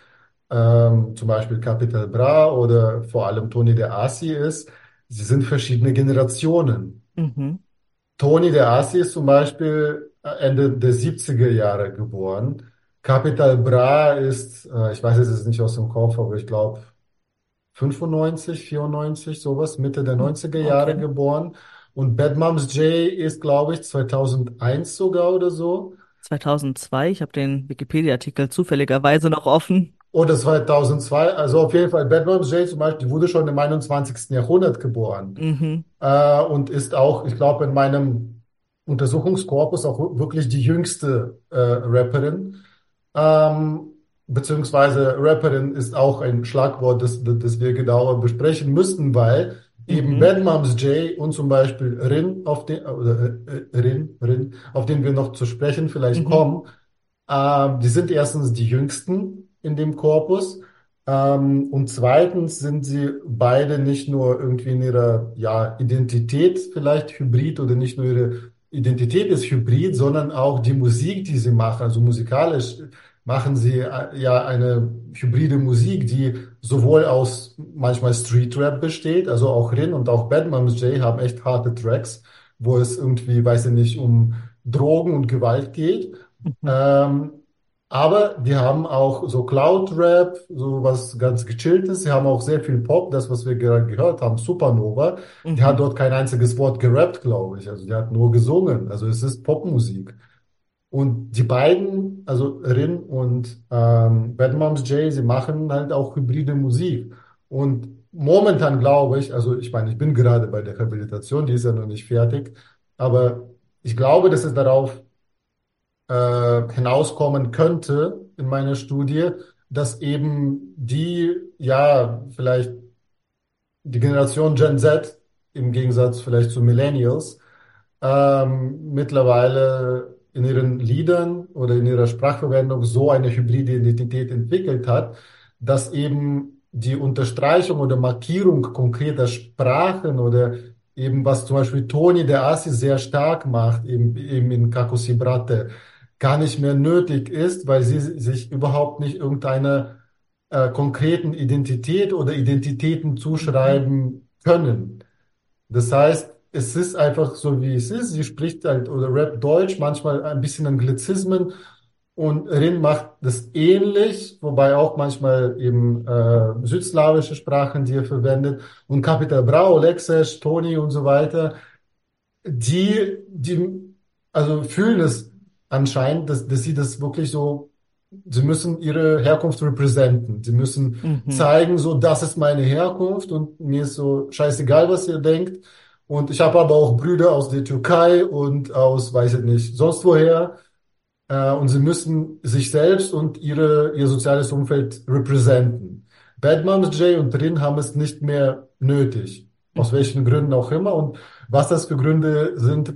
ähm, zum Beispiel Capital Bra oder vor allem Tony de Assi ist, sie sind verschiedene Generationen. Mhm. Tony de Assi ist zum Beispiel Ende der 70er Jahre geboren. Capital Bra ist, äh, ich weiß es jetzt nicht aus dem Kopf, aber ich glaube 95, 94, sowas, Mitte der 90er Jahre Okay. geboren. Und Bad Moms J ist, glaube ich, 2001 sogar oder so. 2002, ich habe den Wikipedia-Artikel zufälligerweise noch offen. Oder 2002, also auf jeden Fall Bad Moms J zum Beispiel, die wurde schon im 21. Jahrhundert geboren. Mhm. Äh, und ist auch, ich glaube, in meinem Untersuchungskorpus auch wirklich die jüngste äh, Rapperin. Ähm, beziehungsweise Rapperin ist auch ein Schlagwort, das, das wir genauer besprechen müssten, weil eben Mhm. Bad Moms J und zum Beispiel Rin, auf den, oder, äh, Rin, Rin, auf den wir noch zu sprechen vielleicht Mhm. kommen, ähm, die sind erstens die jüngsten in dem Korpus. Ähm, und zweitens sind sie beide nicht nur irgendwie in ihrer ja, Identität vielleicht hybrid oder nicht nur ihre Identität ist hybrid, sondern auch die Musik, die sie machen. Also musikalisch machen sie äh, ja eine hybride Musik, die sowohl aus manchmal Street Rap besteht, also auch Rin und auch Bad Moms J haben echt harte Tracks, wo es irgendwie, weiß ich nicht, um Drogen und Gewalt geht. Ähm, aber die haben auch so Cloud-Rap, so was ganz Gechilltes. Sie haben auch sehr viel Pop, das, was wir gerade gehört haben, Supernova. Die hat Mhm. dort kein einziges Wort gerappt, glaube ich. Also die hat nur gesungen. Also es ist Popmusik. Und die beiden, also Rin und ähm, Bad Moms J, sie machen halt auch hybride Musik. Und momentan glaube ich, also ich meine, ich bin gerade bei der Habilitation, die ist ja noch nicht fertig, aber ich glaube, dass es darauf äh, hinauskommen könnte in meiner Studie, dass eben die, ja, vielleicht die Generation Gen Z im Gegensatz vielleicht zu Millennials ähm, mittlerweile in ihren Liedern oder in ihrer Sprachverwendung so eine hybride Identität entwickelt hat, dass eben die Unterstreichung oder Markierung konkreter Sprachen oder eben was zum Beispiel Toni der Assi sehr stark macht, eben, eben in Kakosi Brate, gar nicht mehr nötig ist, weil sie sich überhaupt nicht irgendeiner äh, konkreten Identität oder Identitäten zuschreiben können. Das heißt, es ist einfach so, wie es ist. Sie spricht halt oder rappt Deutsch, manchmal ein bisschen Anglizismen und Rin macht das ähnlich, wobei auch manchmal eben äh, südslawische Sprachen, die er verwendet. Und Capital Bra, Alexej, Toni und so weiter, die, die also fühlen es anscheinend, dass, dass sie das wirklich so, sie müssen ihre Herkunft representen. Sie müssen Mhm. zeigen, so, das ist meine Herkunft und mir ist so scheißegal, was ihr denkt. Und ich habe aber auch Brüder aus der Türkei und aus, weiß ich nicht, sonst woher. Äh, und sie müssen sich selbst und ihre, ihr soziales Umfeld representen. Bad Moms J und Rin haben es nicht mehr nötig. Aus welchen Gründen auch immer. Und was das für Gründe sind,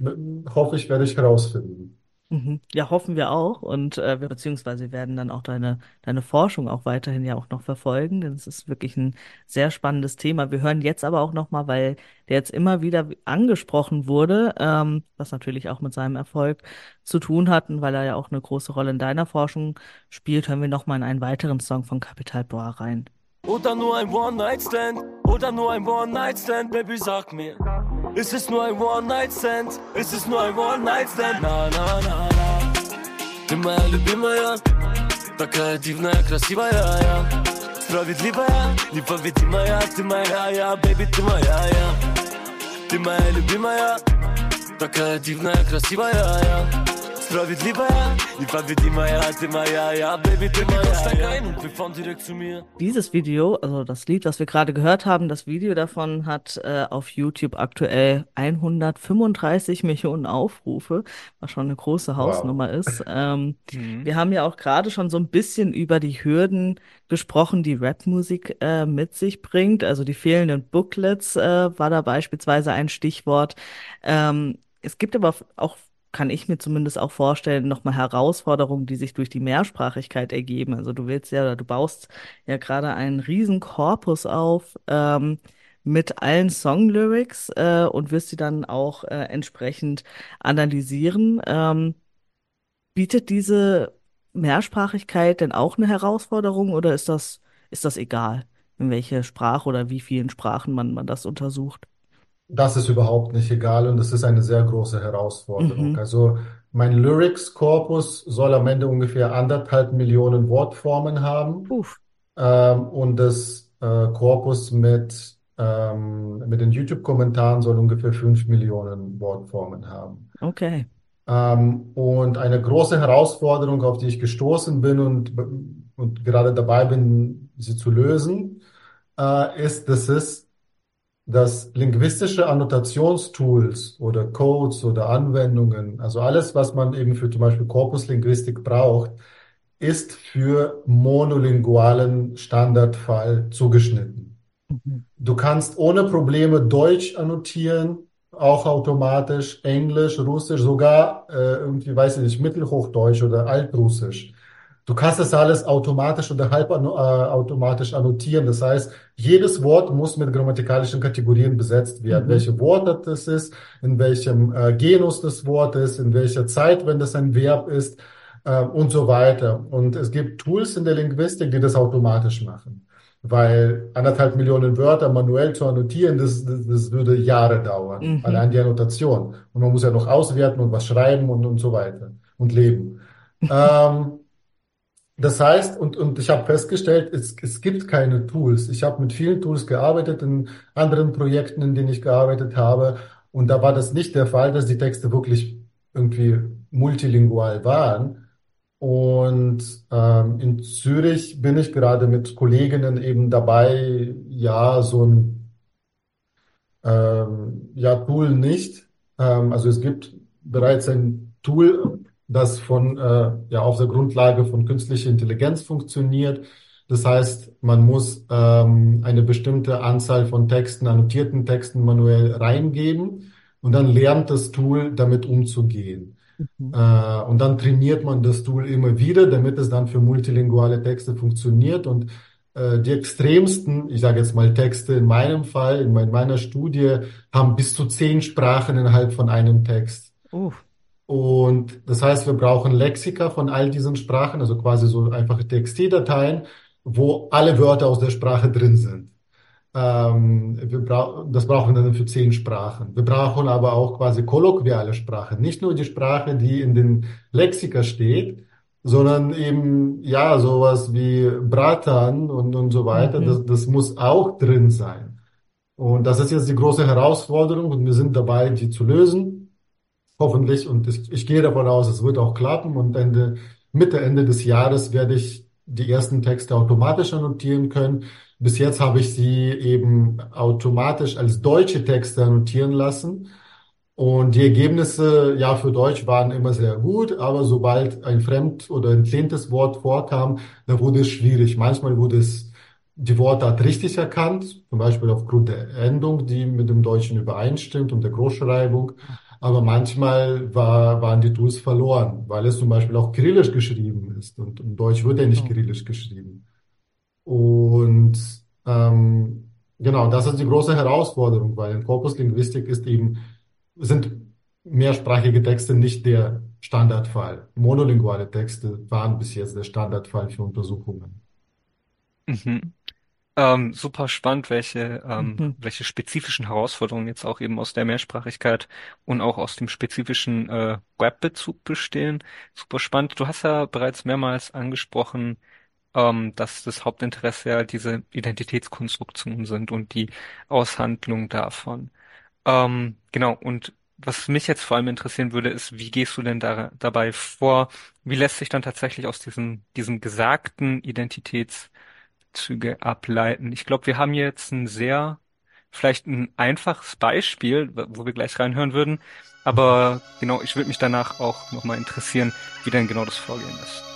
hoffe ich, werde ich herausfinden. Mhm. Ja, hoffen wir auch. Und äh, wir beziehungsweise werden dann auch deine, deine Forschung auch weiterhin ja auch noch verfolgen, denn es ist wirklich ein sehr spannendes Thema. Wir hören jetzt aber auch nochmal, weil der jetzt immer wieder angesprochen wurde, ähm, was natürlich auch mit seinem Erfolg zu tun hat und weil er ja auch eine große Rolle in deiner Forschung spielt, hören wir nochmal in einen weiteren Song von Capital Bra rein. Oder nur ein One-Night-Stand, oder nur ein One-Night-Stand, Baby, sag mir. Ist es nur ein One-Night-Stand? Ist es nur ein One-Night-Stand? Na, na, na, na. Ты моя любимая, такая дивная, красивая, я. Справедливая, непобедимая, ты моя, я, baby, ты моя, я. Ты моя любимая, такая дивная, красивая, я. Справедливая, непобедимая, ты моя, ja, Baby, ты моя, steig ein und wir fahren direkt zu mir. Dieses Video, also das Lied, was wir gerade gehört haben, das Video davon hat äh, auf YouTube aktuell 135 Millionen Aufrufe, was schon eine große Hausnummer ist. Ähm, Mhm. wir haben ja auch gerade schon so ein bisschen über die Hürden gesprochen, die Rapmusik äh, mit sich bringt. Also die fehlenden Booklets äh, war da beispielsweise ein Stichwort. Ähm, es gibt aber auch kann ich mir zumindest auch vorstellen, nochmal Herausforderungen, die sich durch die Mehrsprachigkeit ergeben. Also du willst ja, oder du baust ja gerade einen riesen Korpus auf ähm, mit allen Songlyrics äh, und wirst sie dann auch äh, entsprechend analysieren. Ähm, bietet diese Mehrsprachigkeit denn auch eine Herausforderung oder ist das, ist das egal, in welche Sprache oder wie vielen Sprachen man, man das untersucht? Das ist überhaupt nicht egal und das ist eine sehr große Herausforderung. Mhm. Also mein Lyrics-Korpus soll am Ende ungefähr anderthalb Millionen Wortformen haben ähm, und das äh, Korpus mit, ähm, mit den YouTube-Kommentaren soll ungefähr fünf Millionen Wortformen haben. Okay. Ähm, und eine große Herausforderung, auf die ich gestoßen bin und, und gerade dabei bin, sie zu lösen, äh, ist, dass es dass linguistische Annotationstools oder Codes oder Anwendungen, also alles, was man eben für zum Beispiel Korpuslinguistik braucht, ist für monolingualen Standardfall zugeschnitten. Du kannst ohne Probleme Deutsch annotieren, auch automatisch, Englisch, Russisch, sogar äh, irgendwie, weiß ich nicht, Mittelhochdeutsch oder Altrussisch. Du kannst das alles automatisch oder halbautomatisch annotieren. Das heißt, jedes Wort muss mit grammatikalischen Kategorien besetzt werden. Mhm. Welche Worte das ist, in welchem äh, Genus das Wort ist, in welcher Zeit, wenn das ein Verb ist äh, und so weiter. Und es gibt Tools in der Linguistik, die das automatisch machen. Weil anderthalb Millionen Wörter manuell zu annotieren, das, das, das würde Jahre dauern. Mhm. Allein die Annotation. Und man muss ja noch auswerten und was schreiben und, und so weiter. Und leben. ähm, das heißt, und, und ich habe festgestellt, es, es gibt keine Tools. Ich habe mit vielen Tools gearbeitet in anderen Projekten, in denen ich gearbeitet habe. Und da war das nicht der Fall, dass die Texte wirklich irgendwie multilingual waren. Und ähm, in Zürich bin ich gerade mit Kolleginnen eben dabei, ja, so ein ähm, ja, Tool nicht. Ähm, also es gibt bereits ein Tool, das von, äh, ja, auf der Grundlage von künstlicher Intelligenz funktioniert. Das heißt, man muss ähm, eine bestimmte Anzahl von Texten, annotierten Texten manuell reingeben und dann lernt das Tool damit umzugehen. Äh, und dann trainiert man das Tool immer wieder, damit es dann für multilinguale Texte funktioniert. Und äh, die extremsten, ich sage jetzt mal Texte in meinem Fall, in mein- meiner Studie, haben bis zu zehn Sprachen innerhalb von einem Text. Uh, Und das heißt, wir brauchen Lexika von all diesen Sprachen, also quasi so einfache TXT-Dateien, wo alle Wörter aus der Sprache drin sind. Ähm, wir brau das brauchen wir dann für zehn Sprachen. Wir brauchen aber auch quasi kolloquiale Sprache. Nicht nur die Sprache, die in den Lexika steht, sondern eben, ja, sowas wie Bratan und, und so weiter. Mhm. Das, das muss auch drin sein. Und das ist jetzt die große Herausforderung und wir sind dabei, die zu lösen. Hoffentlich. Und ich, ich gehe davon aus, es wird auch klappen. Und Ende, Mitte, Ende des Jahres werde ich die ersten Texte automatisch annotieren können. Bis jetzt habe ich sie eben automatisch als deutsche Texte annotieren lassen. Und die Ergebnisse, ja, für Deutsch waren immer sehr gut, aber sobald ein fremd- oder entlehntes Wort vorkam, da wurde es schwierig. Manchmal wurde es die Wortart richtig erkannt, zum Beispiel aufgrund der Endung, die mit dem Deutschen übereinstimmt und der Großschreibung. Aber manchmal war, waren die Tools verloren, weil es zum Beispiel auch kyrillisch geschrieben ist. Und im Deutsch wird ja nicht kyrillisch geschrieben. Und ähm, genau, das ist die große Herausforderung, weil in Korpuslinguistik ist eben, sind mehrsprachige Texte nicht der Standardfall. Monolinguale Texte waren bis jetzt der Standardfall für Untersuchungen. Mhm. Ähm, super spannend, welche, ähm, Mhm. welche spezifischen Herausforderungen jetzt auch eben aus der Mehrsprachigkeit und auch aus dem spezifischen äh, Webbezug bestehen. Super spannend. Du hast ja bereits mehrmals angesprochen, ähm, dass das Hauptinteresse ja diese Identitätskonstruktionen sind und die Aushandlung davon. Ähm, genau, und was mich jetzt vor allem interessieren würde, ist, wie gehst du denn da, dabei vor? Wie lässt sich dann tatsächlich aus diesem, diesem gesagten Identitätszüge ableiten? Ich glaube, wir haben jetzt ein sehr, vielleicht ein einfaches Beispiel, wo wir gleich reinhören würden. Aber genau, ich würde mich danach auch nochmal interessieren, wie denn genau das Vorgehen ist.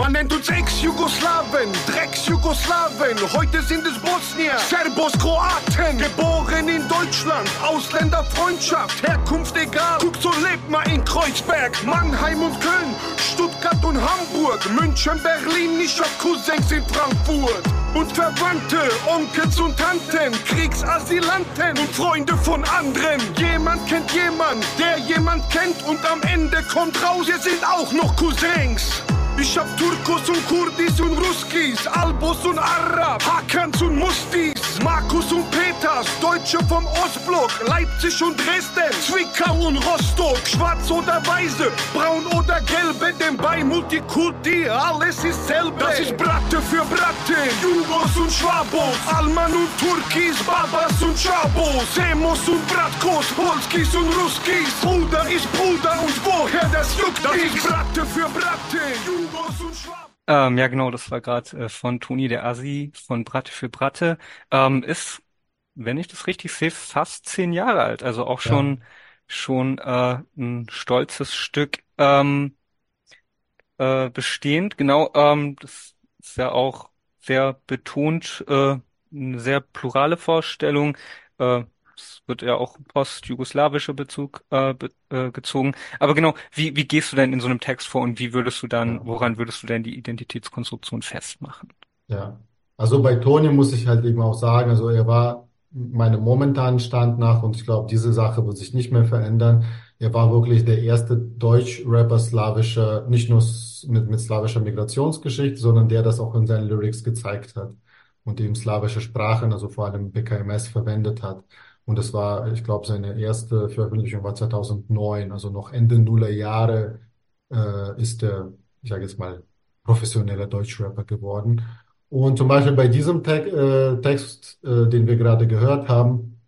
Man nennt uns Ex-Jugoslawen, Drecks-Jugoslawen. Heute sind es Bosnier, Serbos, Kroaten. Geboren in Deutschland, Ausländerfreundschaft, Herkunft egal. Guck, so lebt man in Kreuzberg, Mannheim und Köln, Stuttgart und Hamburg, München, Berlin. Ich hab Cousins in Frankfurt. Und Verwandte, Onkels und Tanten, Kriegsasylanten und Freunde von anderen. Jemand kennt jemand, der jemand kennt und am Ende kommt raus, wir sind auch noch Cousins. Ich hab Turkos und Kurdis und Ruskis, Albos und Arab, Hakans und Mustis, Markus und Peters, Deutsche vom Ostblock, Leipzig und Dresden, Zwickau und Rostock, schwarz oder weiße, braun oder gelbe, denn bei Multikulti alles ist selbe. Das ist Bratte für Bratte, Jugos und Schwabos, Alman und Turkis, Babas und Chabos, Semos und Bratkos, Polskis und Ruskis, Bruder ist Bruder und woher das juckt, das ist Bratte für Bratte, Jugos. Ähm, ja, genau, das war gerade äh, von Toni der Assi von Bratte für Bratte. Ähm, ist, wenn ich das richtig sehe, fast zehn Jahre alt. Also auch Ja. schon schon äh, ein stolzes Stück ähm, äh, bestehend. Genau, ähm, das ist ja auch sehr betont, äh, eine sehr plurale Vorstellung. Äh, wird ja auch post-jugoslawischer Bezug äh, be äh, gezogen. Aber genau, wie, wie gehst du denn in so einem Text vor und wie würdest du dann, woran würdest du denn die Identitätskonstruktion festmachen? Ja, also bei Toni muss ich halt eben auch sagen, also er war meinem momentanen Stand nach und ich glaube, diese Sache wird sich nicht mehr verändern. Er war wirklich der erste Deutsch-Rapper slawischer, nicht nur mit, mit slawischer Migrationsgeschichte, sondern der das auch in seinen Lyrics gezeigt hat und eben slawische Sprachen, also vor allem BKMS verwendet hat. Und das war, ich glaube, seine erste Veröffentlichung war 2009, also noch Ende Nuller Jahre äh, ist er, ich sage jetzt mal, professioneller Deutschrapper geworden. Und zum Beispiel bei diesem Te äh, Text, äh, den wir gerade gehört haben,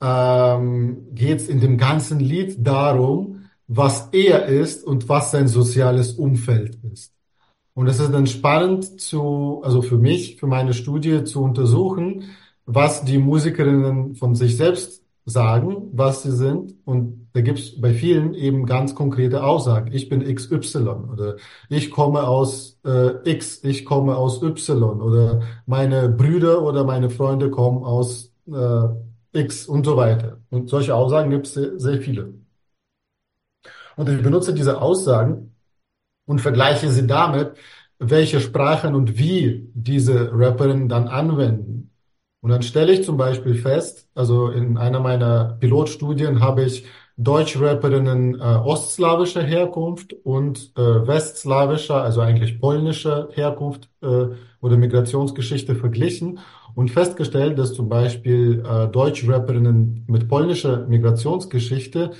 ähm, geht es in dem ganzen Lied darum, was er ist und was sein soziales Umfeld ist. Und es ist dann spannend zu, also für mich, für meine Studie zu untersuchen, was die Musikerinnen von sich selbst sagen, was sie sind. Und da gibt es bei vielen eben ganz konkrete Aussagen. Ich bin XY oder ich komme aus äh, X, ich komme aus Y oder meine Brüder oder meine Freunde kommen aus äh, X und so weiter. Und solche Aussagen gibt es sehr, sehr viele. Und ich benutze diese Aussagen und vergleiche sie damit, welche Sprachen und wie diese Rapperinnen dann anwenden. Und dann stelle ich zum Beispiel fest, also in einer meiner Pilotstudien habe ich Deutschrapperinnen äh, ostslawischer Herkunft und äh, westslawischer, also eigentlich polnischer Herkunft äh, oder Migrationsgeschichte verglichen und festgestellt, dass zum Beispiel äh, Deutschrapperinnen mit polnischer Migrationsgeschichte,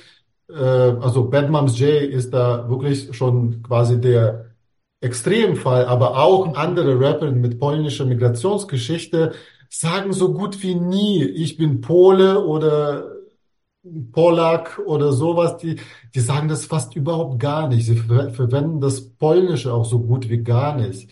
äh, also Bad Moms J ist da wirklich schon quasi der Extremfall, aber auch andere Rapper mit polnischer Migrationsgeschichte sagen so gut wie nie, ich bin Pole oder Polak oder sowas. Die, die sagen das fast überhaupt gar nicht. Sie ver verwenden das Polnische auch so gut wie gar nicht.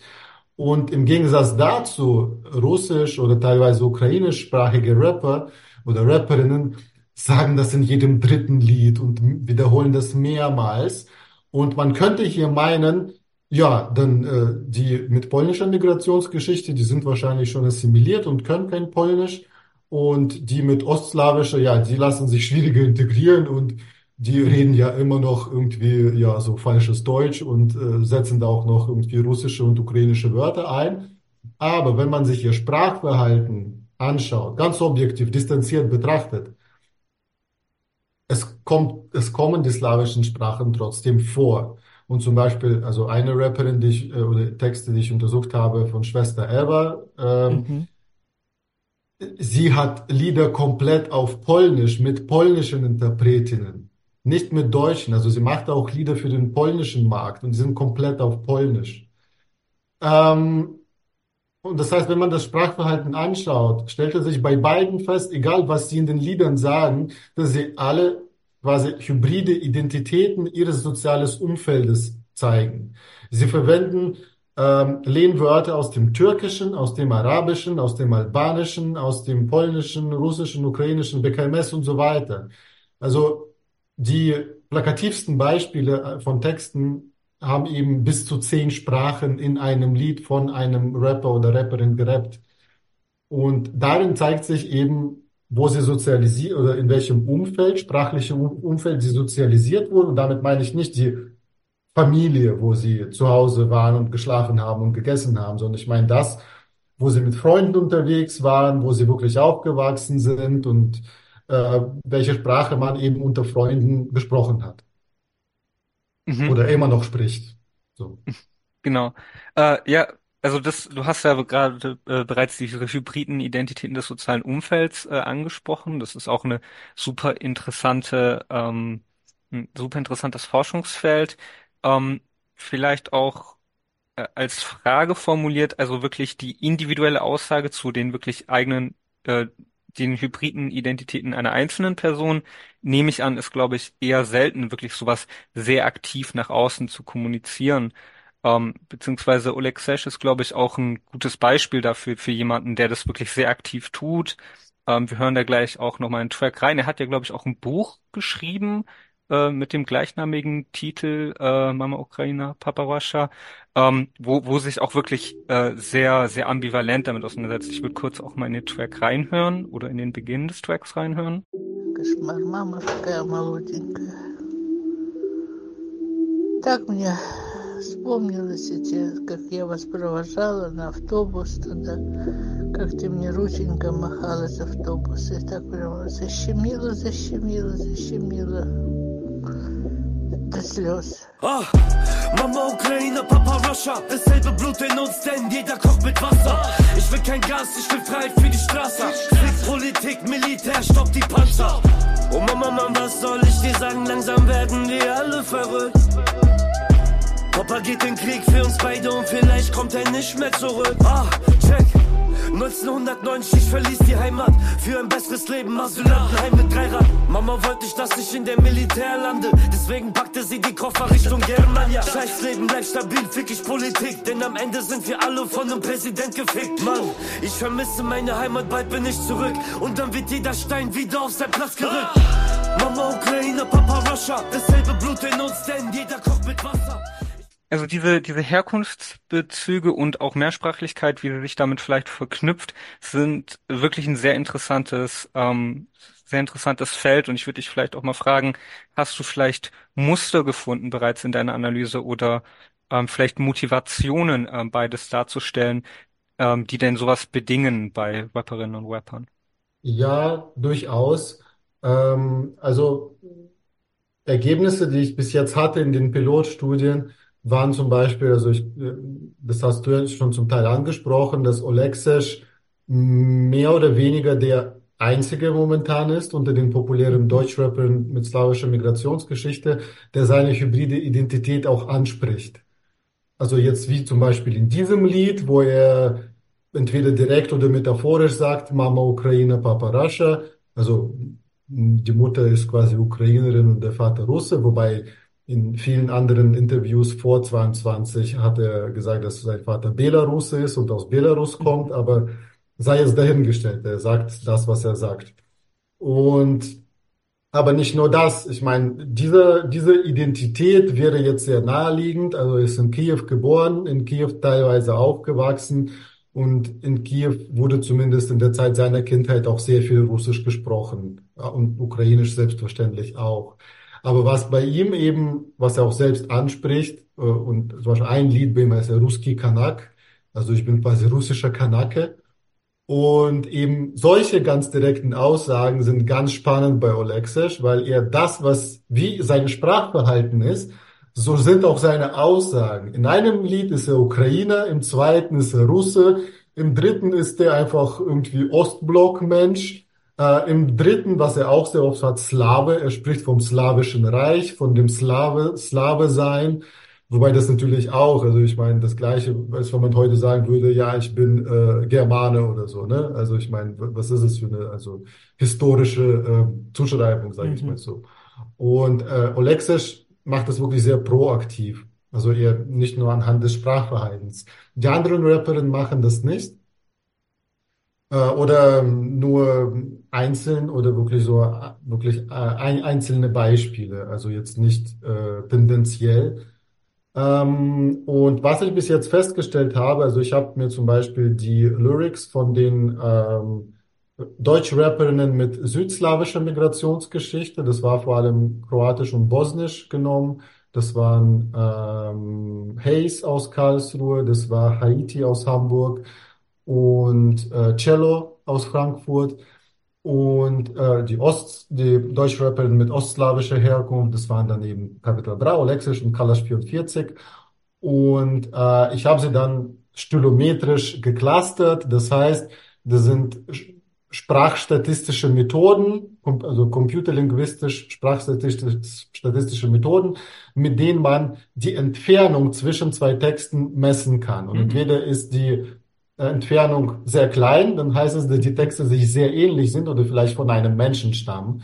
Und im Gegensatz dazu, russisch oder teilweise ukrainischsprachige Rapper oder Rapperinnen sagen das in jedem dritten Lied und wiederholen das mehrmals. Und man könnte hier meinen, ja, dann äh, die mit polnischer Migrationsgeschichte, die sind wahrscheinlich schon assimiliert und können kein Polnisch. Und die mit ostslawischer, ja, die lassen sich schwieriger integrieren und die reden ja immer noch irgendwie, ja, so falsches Deutsch und äh, setzen da auch noch irgendwie russische und ukrainische Wörter ein. Aber wenn man sich ihr Sprachverhalten anschaut, ganz objektiv, distanziert betrachtet, es kommt, es kommen die slawischen Sprachen trotzdem vor. Und zum Beispiel, also eine Rapperin, die ich, äh, oder Texte, die ich untersucht habe von Schwester Eva, ähm, Mhm. sie hat Lieder komplett auf Polnisch mit polnischen Interpretinnen, nicht mit Deutschen. Also sie macht auch Lieder für den polnischen Markt und die sind komplett auf Polnisch. Ähm, und das heißt, wenn man das Sprachverhalten anschaut, stellt er sich bei beiden fest, egal was sie in den Liedern sagen, dass sie alle quasi hybride Identitäten ihres soziales Umfeldes zeigen. Sie verwenden ähm, Lehnwörter aus dem Türkischen, aus dem Arabischen, aus dem Albanischen, aus dem Polnischen, Russischen, Ukrainischen, BKMS und so weiter. Also die plakativsten Beispiele äh, von Texten haben eben bis zu zehn Sprachen in einem Lied von einem Rapper oder Rapperin gerappt. Und darin zeigt sich eben, wo sie sozialisiert oder in welchem Umfeld, sprachlichem Umfeld sie sozialisiert wurden. Und damit meine ich nicht die Familie, wo sie zu Hause waren und geschlafen haben und gegessen haben, sondern ich meine das, wo sie mit Freunden unterwegs waren, wo sie wirklich aufgewachsen sind und äh, welche Sprache man eben unter Freunden gesprochen hat Mhm. oder immer noch spricht. So. Genau. Äh, ja, also das, du hast ja gerade äh, bereits diese hybriden Identitäten des sozialen Umfelds äh, angesprochen. Das ist auch eine super interessante, ähm, ein super interessantes Forschungsfeld. Ähm, vielleicht auch äh, als Frage formuliert, also wirklich die individuelle Aussage zu den wirklich eigenen, äh, den hybriden Identitäten einer einzelnen Person, nehme ich an, ist, glaube ich, eher selten, wirklich sowas sehr aktiv nach außen zu kommunizieren. Ähm, beziehungsweise Oleg Sesh ist, glaube ich, auch ein gutes Beispiel dafür, für jemanden, der das wirklich sehr aktiv tut. Ähm, wir hören da gleich auch nochmal einen Track rein. Er hat ja, glaube ich, auch ein Buch geschrieben äh, mit dem gleichnamigen Titel äh, Mama Ukraina, Papa Russia, ähm, wo, wo sich auch wirklich äh, sehr, sehr ambivalent damit auseinandersetzt. Ich würde kurz auch mal in den Track reinhören oder in den Beginn des Tracks reinhören. Кошмар, мама такая молоденькая. Так мне вспомнилось эти, как я вас провожала на автобус туда, как ты мне рученька махала из автобуса. И так прямо защемило, защемило, защемило до слез. Ah, Mama Ukraine, Papa Russia, dasselbe Blut in uns, denn jeder kocht mit Wasser. Ich will kein Gas, ich will Freiheit für die Straße. Krieg, Politik, Militär, stopp die Panzer. Oh Mama, Mann, was soll ich dir sagen? Langsam werden wir alle verrückt. Papa geht in Krieg für uns beide und vielleicht kommt er nicht mehr zurück. Ah, check. 1990, ich verließ die Heimat für ein besseres Leben, Asylantenheim mit Dreirad. Mama wollte nicht, dass ich in der Militär lande, deswegen packte sie die Koffer Richtung Germania. Scheiß Leben, bleib stabil, fick ich Politik, denn am Ende sind wir alle von einem Präsident gefickt. Mann, ich vermisse meine Heimat, bald bin ich zurück und dann wird jeder Stein wieder auf seinen Platz gerückt. Mama Ukraine, Papa Russia, dasselbe Blut in uns, denn jeder kocht mit Wasser. Also diese, diese Herkunftsbezüge und auch Mehrsprachlichkeit, wie sie sich damit vielleicht verknüpft, sind wirklich ein sehr interessantes, ähm, sehr interessantes Feld. Und ich würde dich vielleicht auch mal fragen, hast du vielleicht Muster gefunden bereits in deiner Analyse oder ähm, vielleicht Motivationen, ähm, beides darzustellen, ähm, die denn sowas bedingen bei Rapperinnen und Rappern? Ja, durchaus. Ähm, also Ergebnisse, die ich bis jetzt hatte in den Pilotstudien, waren zum Beispiel, also ich, äh, das hast du ja schon zum Teil angesprochen, dass Olexesh mehr oder weniger der einzige momentan ist unter den populären Deutschrappern mit slawischer Migrationsgeschichte, der seine hybride Identität auch anspricht. Also jetzt wie zum Beispiel in diesem Lied, wo er entweder direkt oder metaphorisch sagt, Mama Ukraine, Papa Russia. Also die Mutter ist quasi Ukrainerin und der Vater Russe, wobei in vielen anderen Interviews vor 22 hat er gesagt, dass sein Vater Belarusse ist und aus Belarus kommt, aber sei es dahingestellt, er sagt das, was er sagt. Und aber nicht nur das, ich meine, diese, diese Identität wäre jetzt sehr naheliegend, also er ist in Kiew geboren, in Kiew teilweise aufgewachsen. Und in Kiew wurde zumindest in der Zeit seiner Kindheit auch sehr viel Russisch gesprochen. Und Ukrainisch selbstverständlich auch. Aber was bei ihm eben, was er auch selbst anspricht, äh, und zum Beispiel ein Lied bei ihm heißt er Ruski Kanak, also ich bin quasi russischer Kanake. Und eben solche ganz direkten Aussagen sind ganz spannend bei Olexesh, weil er das, was wie sein Sprachverhalten ist, so sind auch seine Aussagen. In einem Lied ist er Ukrainer, im zweiten ist er Russe, im dritten ist er einfach irgendwie Ostblock-Mensch äh, Im dritten, was er auch sehr oft hat, Slave. Er spricht vom slawischen Reich, von dem Slave, Slave sein. Wobei das natürlich auch, also ich meine, das Gleiche, als wenn man heute sagen würde, ja, ich bin äh, Germane oder so, ne? Also ich meine, was ist es für eine, also historische äh, Zuschreibung, sage ich Mhm. mal so. Und äh, Olexesh macht das wirklich sehr proaktiv. Also eher nicht nur anhand des Sprachverhaltens. Die anderen Rapperinnen machen das nicht. Äh, oder nur einzeln oder wirklich so wirklich äh, ein, einzelne Beispiele, also jetzt nicht äh, tendenziell. Ähm, und was ich bis jetzt festgestellt habe, also ich habe mir zum Beispiel die Lyrics von den ähm, Deutschrapperinnen mit südslawischer Migrationsgeschichte, das war vor allem Kroatisch und Bosnisch genommen. Das waren ähm, Hayes aus Karlsruhe, das war Haiti aus Hamburg und äh, Cello aus Frankfurt und äh, die Ost, die Deutschrapperin mit ostslawischer Herkunft, das waren dann eben Capital Bra, Olexisch und Kalash 44 und äh, ich habe sie dann stylometrisch geclustert, das heißt, das sind sch- sprachstatistische Methoden, also computerlinguistisch sprachstatistische statistische Methoden, mit denen man die Entfernung zwischen zwei Texten messen kann. Und entweder ist die Entfernung sehr klein, dann heißt es, dass die Texte sich sehr ähnlich sind oder vielleicht von einem Menschen stammen.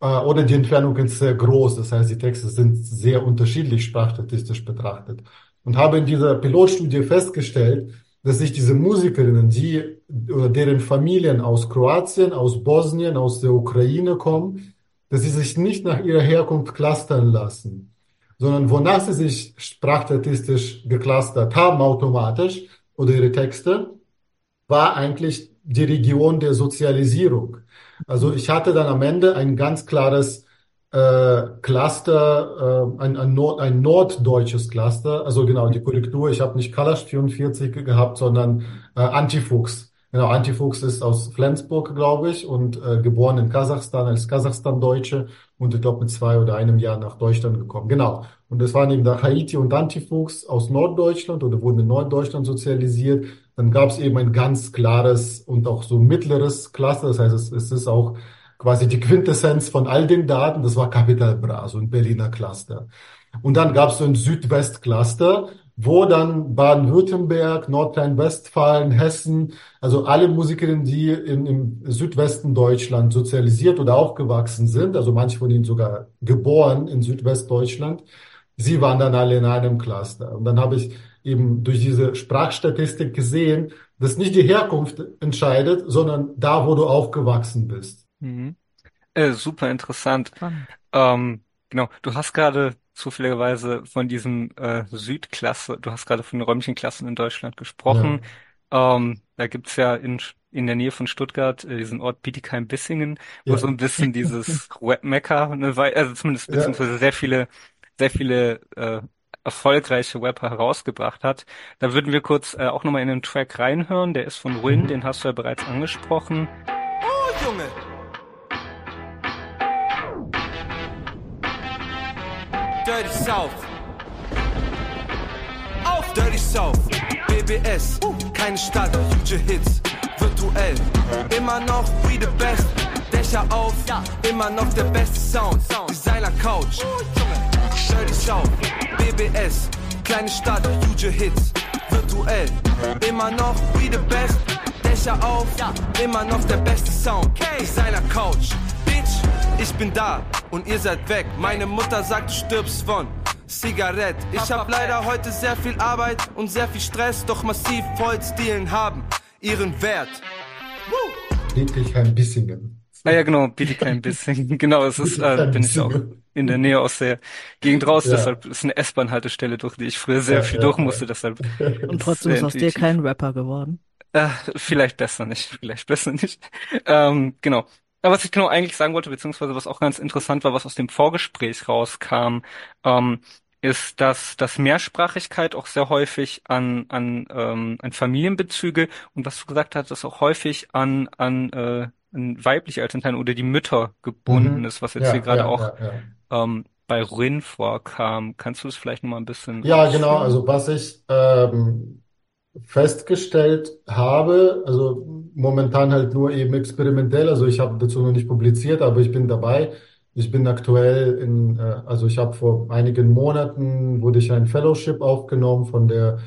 Äh, Oder die Entfernung ist sehr groß, das heißt, die Texte sind sehr unterschiedlich sprachstatistisch betrachtet. und habe in dieser Pilotstudie festgestellt, dass sich diese Musikerinnen, die oder deren Familien aus Kroatien, aus Bosnien, aus der Ukraine kommen, dass sie sich nicht nach ihrer Herkunft clustern lassen, sondern wonach sie sich sprachstatistisch geclustert haben automatisch oder ihre Texte, war eigentlich die Region der Sozialisierung. Also ich hatte dann am Ende ein ganz klares äh, Cluster, äh, ein, ein, Nord, ein norddeutsches Cluster. Also genau, die Korrektur, ich habe nicht Kalash 44 gehabt, sondern äh, Antifuchs. Genau, Antifuchs ist aus Flensburg, glaube ich, und äh, geboren in Kasachstan als Kasachstan-Deutsche und ich glaube mit zwei oder einem Jahr nach Deutschland gekommen. Genau. Und das waren eben da Haiti und Antifuchs aus Norddeutschland oder wurden in Norddeutschland sozialisiert. Dann gab es eben ein ganz klares und auch so mittleres Cluster. Das heißt, es, es ist auch quasi die Quintessenz von all den Daten. Das war Capital Bra, so ein Berliner Cluster. Und dann gab es so ein Südwest-Cluster, wo dann Baden-Württemberg, Nordrhein-Westfalen, Hessen, also alle Musikerinnen, die in, im Südwesten Deutschland sozialisiert oder aufgewachsen sind, also manche von ihnen sogar geboren in Südwestdeutschland, sie waren dann alle in einem Cluster. Und dann habe ich eben durch diese Sprachstatistik gesehen, dass nicht die Herkunft entscheidet, sondern da, wo du aufgewachsen bist. Mhm. Äh, super interessant. Ähm, genau, du hast gerade zufälligerweise von diesem äh, Südklasse, du hast gerade von den räumlichen Klassen in Deutschland gesprochen. Ähm, da gibt's ja in, in der Nähe von Stuttgart äh, diesen Ort Bietigheim-Bissingen, wo Ja. so ein bisschen dieses Webmecker, Wei- also zumindest Ja. beziehungsweise sehr viele, sehr viele äh, erfolgreiche Rapper herausgebracht hat. Da würden wir kurz äh, auch nochmal in den Track reinhören. Der ist von Mhm. den hast du ja bereits angesprochen. Oh, Junge! Dirty South. Auf Dirty South. BBS. Keine Stadt, huge Hits. Virtuell. Immer noch we the best. Dächer auf. Immer noch der beste Sound. Designer Couch. Dirty South. BBS. Kleine Stadt, huge Hits. Virtuell. Immer noch we the best. Dächer auf. Immer noch der beste Sound. Designer Couch. Bitch, ich bin da und ihr seid weg. Meine Mutter sagt, du stirbst von Zigarette. Ich hab leider heute sehr viel Arbeit und sehr viel Stress, doch massiv Holzdielen haben ihren Wert. Bietigheim-Bissingen. Ah ja, genau, Bietigheim bisschen. Genau, es ist, äh, bin ich auch in der Nähe aus der Gegend raus, Ja. deshalb ist eine S-Bahn-Haltestelle, durch die ich früher sehr Ja, viel ja, durch musste, deshalb. Und trotzdem ist aus dir kein Rapper geworden. Äh, vielleicht besser nicht, vielleicht besser nicht. Ähm, genau. Aber was ich genau eigentlich sagen wollte, beziehungsweise was auch ganz interessant war, was aus dem Vorgespräch rauskam, ähm, ist, dass, dass Mehrsprachigkeit auch sehr häufig an, an, ähm, an Familienbezüge und was du gesagt hast, dass auch häufig an, an, äh, an weibliche Elternteile oder die Mütter gebunden Mhm. ist, was jetzt Ja, hier gerade ja, auch ähm, bei Rin vorkam. Kannst du es vielleicht nochmal ein bisschen Ja, genau. ausführen? Also was ich ähm, festgestellt habe, also momentan halt nur eben experimentell, also ich habe dazu noch nicht publiziert, aber ich bin dabei. Ich bin aktuell in, äh, also ich habe vor einigen Monaten wurde ich ein Fellowship aufgenommen von der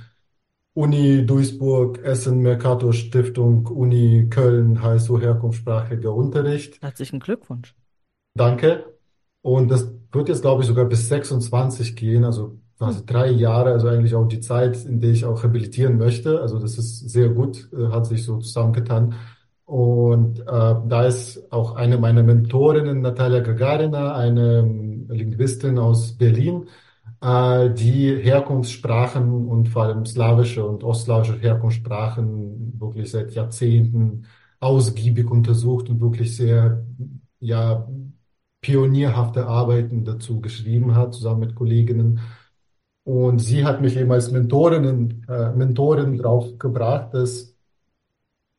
Uni Duisburg, Essen Mercator Stiftung, Uni Köln, heißt so herkunftssprachiger Unterricht. Herzlichen Glückwunsch. Danke. Und das wird jetzt, glaube ich, sogar bis 26 gehen, also quasi drei Jahre, also eigentlich auch die Zeit, in der ich auch habilitieren möchte. Also das ist sehr gut, äh, hat sich so zusammengetan. Und äh, da ist auch eine meiner Mentorinnen, Natalia Gagarina, eine ähm, Linguistin aus Berlin, äh, die Herkunftssprachen und vor allem slawische und ostslawische Herkunftssprachen wirklich seit Jahrzehnten ausgiebig untersucht und wirklich sehr, ja, pionierhafte Arbeiten dazu geschrieben hat, zusammen mit Kolleginnen. Und sie hat mich eben als Mentorin, äh, Mentorin drauf gebracht, dass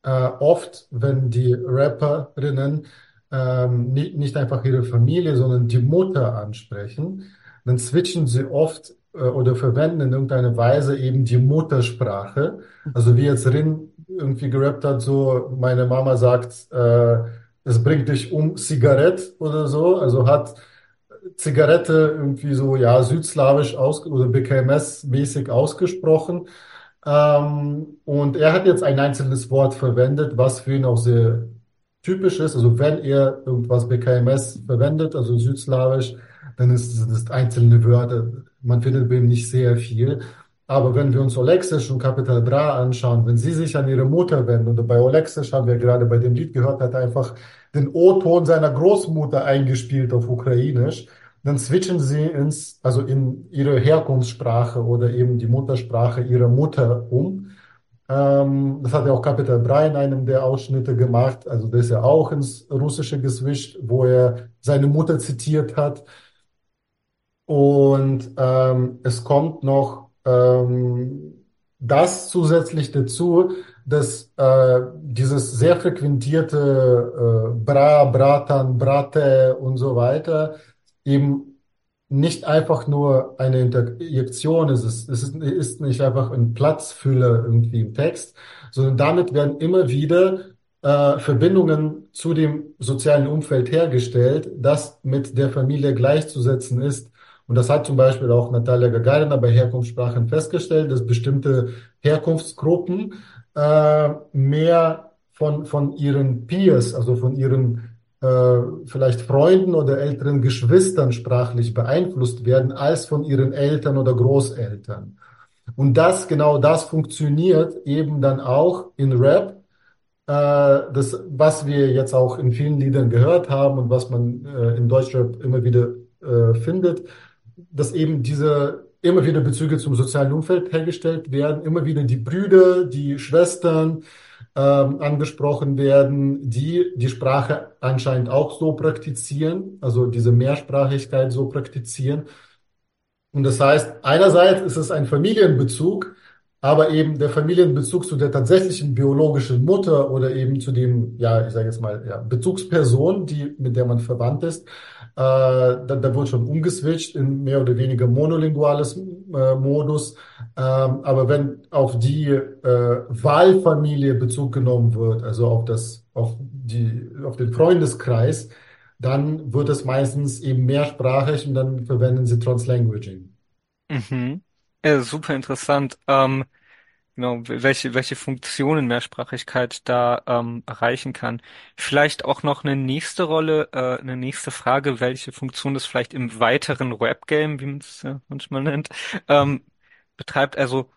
äh, oft, wenn die Rapperinnen ähm, nicht, nicht einfach ihre Familie, sondern die Mutter ansprechen, dann switchen sie oft äh, oder verwenden in irgendeiner Weise eben die Muttersprache. Also wie jetzt Rin irgendwie gerappt hat, so meine Mama sagt, äh, es bringt dich um Zigarett oder so, also hat Zigarette irgendwie so, ja, südslawisch aus oder BKMS-mäßig ausgesprochen. Ähm, und er hat jetzt ein einzelnes Wort verwendet, was für ihn auch sehr typisch ist. Also wenn er irgendwas BKMS verwendet, also südslawisch, dann ist es einzelne Wörter. Man findet bei ihm nicht sehr viel. Aber wenn wir uns Oleksic und Capital Bra anschauen, wenn sie sich an ihre Mutter wenden, oder bei Oleksic haben wir gerade bei dem Lied gehört, hat einfach den O-Ton seiner Großmutter eingespielt auf Ukrainisch, dann switchen sie ins, also in ihre Herkunftssprache oder eben die Muttersprache ihrer Mutter um. Ähm, das hat ja auch Capital Bra in einem der Ausschnitte gemacht. Also der ist ja auch ins Russische geswitcht, wo er seine Mutter zitiert hat. Und ähm, es kommt noch ähm, das zusätzlich dazu, dass äh, dieses sehr frequentierte äh, Bra, Bratan, Brate und so weiter eben nicht einfach nur eine Interjektion ist. Es ist, ist nicht einfach ein Platzfüller irgendwie im Text, sondern damit werden immer wieder äh, Verbindungen zu dem sozialen Umfeld hergestellt, das mit der Familie gleichzusetzen ist. Und das hat zum Beispiel auch Natalia Gagarina bei Herkunftssprachen festgestellt, dass bestimmte Herkunftsgruppen äh, mehr von, von ihren Peers, also von ihren äh, vielleicht Freunden oder älteren Geschwistern sprachlich beeinflusst werden, als von ihren Eltern oder Großeltern. Und das, genau das funktioniert eben dann auch in Rap. Äh, das, was wir jetzt auch in vielen Liedern gehört haben und was man äh, in Deutschrap immer wieder äh, findet, dass eben diese immer wieder Bezüge zum sozialen Umfeld hergestellt werden, immer wieder die Brüder, die Schwestern ähm, angesprochen werden, die die Sprache anscheinend auch so praktizieren, also diese Mehrsprachigkeit so praktizieren. Und das heißt, einerseits ist es ein Familienbezug, aber eben der Familienbezug zu der tatsächlichen biologischen Mutter oder eben zu dem, ja, ich sage jetzt mal, ja, Bezugsperson, die, mit der man verwandt ist, da, da wird schon umgeswitcht in mehr oder weniger monolinguales äh, Modus. Ähm, aber wenn auf die äh, Wahlfamilie Bezug genommen wird, also auf das, auf die, auf den Freundeskreis, dann wird es meistens eben mehrsprachig und dann verwenden sie Translanguaging. Mhm. Ja, super interessant. Ähm, genau, welche, welche Funktionen Mehrsprachigkeit da ähm, erreichen kann. Vielleicht auch noch eine nächste Rolle, äh, eine nächste Frage, welche Funktion das vielleicht im weiteren Rap-Game, wie man es ja manchmal nennt, ähm, betreibt. Also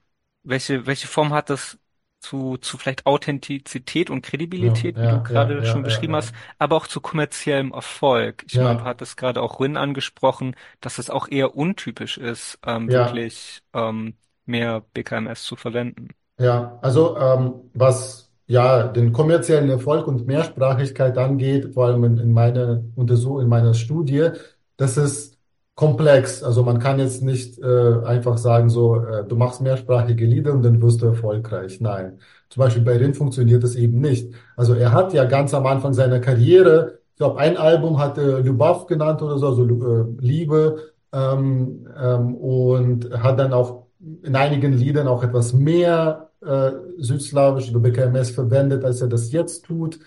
welche, welche Form hat das zu, zu vielleicht Authentizität und Ja, Kredibilität, wie du ja, ja, gerade ja, schon ja, beschrieben hast, ja. aber auch zu kommerziellem Erfolg. Ich meine, du Ja, hattest gerade auch Rin angesprochen, dass es auch eher untypisch ist, ähm, ja. wirklich ähm, mehr BKMS zu verwenden. Ja, also ähm, was ja den kommerziellen Erfolg und Mehrsprachigkeit angeht, vor allem in, in meiner Untersuchung, in meiner Studie, das ist komplex. Also man kann jetzt nicht äh, einfach sagen, so, äh, du machst mehrsprachige Lieder und dann wirst du erfolgreich. Nein. Zum Beispiel bei Rin funktioniert das eben nicht. Also er hat ja ganz am Anfang seiner Karriere, ich glaube, ein Album hat er genannt oder so, also äh, Liebe, ähm, ähm, und hat dann auch in einigen Liedern auch etwas mehr äh, südslawisch oder BKMS verwendet, als er das jetzt tut.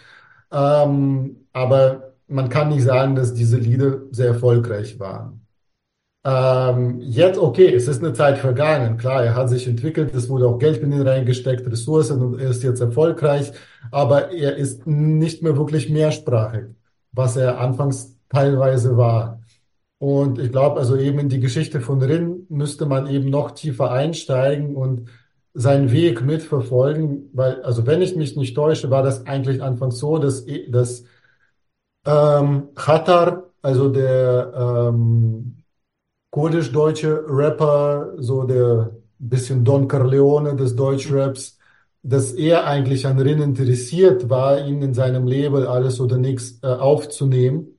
Ähm, aber man kann nicht sagen, dass diese Lieder sehr erfolgreich waren. Ähm, jetzt, okay, es ist eine Zeit vergangen. Klar, er hat sich entwickelt, es wurde auch Geld in ihn reingesteckt, Ressourcen und er ist jetzt erfolgreich, aber er ist nicht mehr wirklich mehrsprachig, was er anfangs teilweise war. Und ich glaube, also eben in die Geschichte von Rin müsste man eben noch tiefer einsteigen und seinen Weg mitverfolgen, weil, also wenn ich mich nicht täusche, war das eigentlich anfangs so, dass, dass ähm, Khatar, also der ähm, kurdisch-deutsche Rapper, so der bisschen Don Corleone des Deutschraps, dass er eigentlich an Rin interessiert war, ihn in seinem Label Alles oder Nichts äh, aufzunehmen.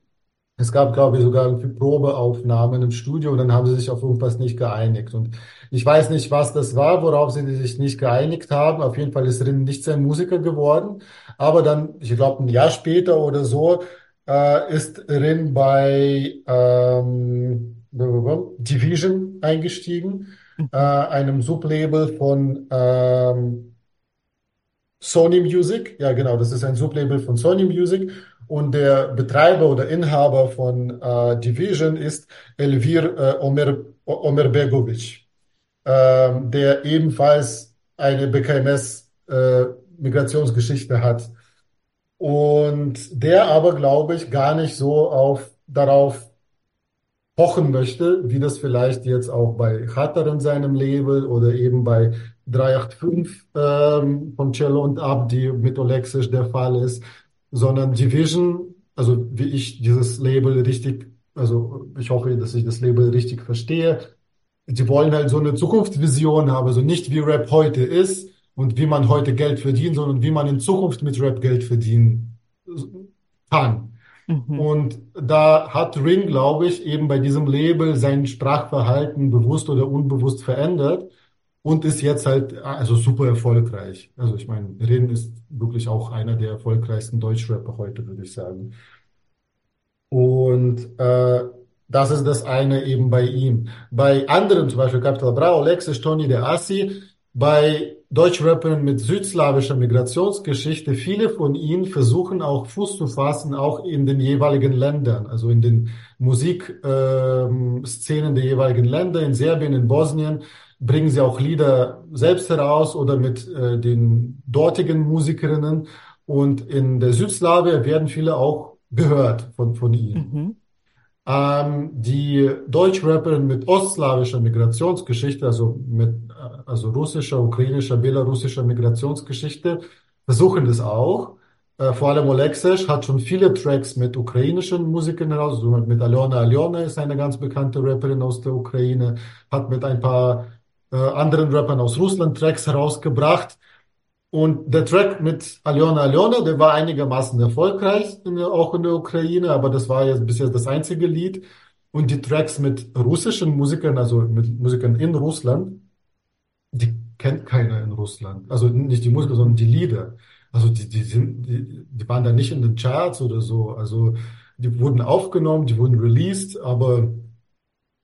Es gab, glaube ich, sogar irgendwie Probeaufnahmen im Studio und dann haben sie sich auf irgendwas nicht geeinigt. Und ich weiß nicht, was das war, worauf sie sich nicht geeinigt haben. Auf jeden Fall ist Rin nicht sein Musiker geworden. Aber dann, ich glaube, ein Jahr später oder so, äh, ist Rin bei ähm, Division eingestiegen, äh, einem Sublabel von ähm, Sony Music. Ja, genau, das ist ein Sublabel von Sony Music. Und der Betreiber oder Inhaber von äh, Division ist Elvir äh, Omer, Omerbegovic, äh, der ebenfalls eine BKMS-Migrationsgeschichte äh, hat. Und der aber, glaube ich, gar nicht so auf, darauf pochen möchte, wie das vielleicht jetzt auch bei Khatar in seinem Label oder eben bei 385 ähm, von Cello und Abdi mit Olexisch der Fall ist, sondern die Vision, also wie ich dieses Label richtig, also ich hoffe, dass ich das Label richtig verstehe, die wollen halt so eine Zukunftsvision haben, also nicht wie Rap heute ist und wie man heute Geld verdient, sondern wie man in Zukunft mit Rap Geld verdienen kann. Mhm. Und da hat Ring, glaube ich, eben bei diesem Label sein Sprachverhalten bewusst oder unbewusst verändert und ist jetzt halt also super erfolgreich. Also ich meine, Rin ist wirklich auch einer der erfolgreichsten Deutschrapper heute, würde ich sagen. Und äh, das ist das eine eben bei ihm. Bei anderen, zum Beispiel Capital Bra, Alexis, Tony der Assi, bei Deutschrappern mit südslawischer Migrationsgeschichte, viele von ihnen versuchen auch Fuß zu fassen, auch in den jeweiligen Ländern, also in den Musikszenen ähm, der jeweiligen Länder, in Serbien, in Bosnien, bringen sie auch Lieder selbst heraus oder mit äh, den dortigen Musikerinnen. Und in der Südslawien werden viele auch gehört von, von ihnen. Mhm. Ähm, die Deutschrapperin mit ostslawischer Migrationsgeschichte, also mit also russischer, ukrainischer, belarussischer Migrationsgeschichte, versuchen das auch. Äh, vor allem Oleksiy hat schon viele Tracks mit ukrainischen Musikern heraus, also mit Alena Alena ist eine ganz bekannte Rapperin aus der Ukraine, hat mit ein paar äh, anderen Rappern aus Russland Tracks herausgebracht. Und der Track mit Aljona Aljona, der war einigermaßen erfolgreich, in, auch in der Ukraine, aber das war jetzt bis jetzt das einzige Lied. Und die Tracks mit russischen Musikern, also mit Musikern in Russland, die kennt keiner in Russland. Also nicht die Musiker, sondern die Lieder. Also die, die sind, die, die waren da nicht in den Charts oder so. Also die wurden aufgenommen, die wurden released, aber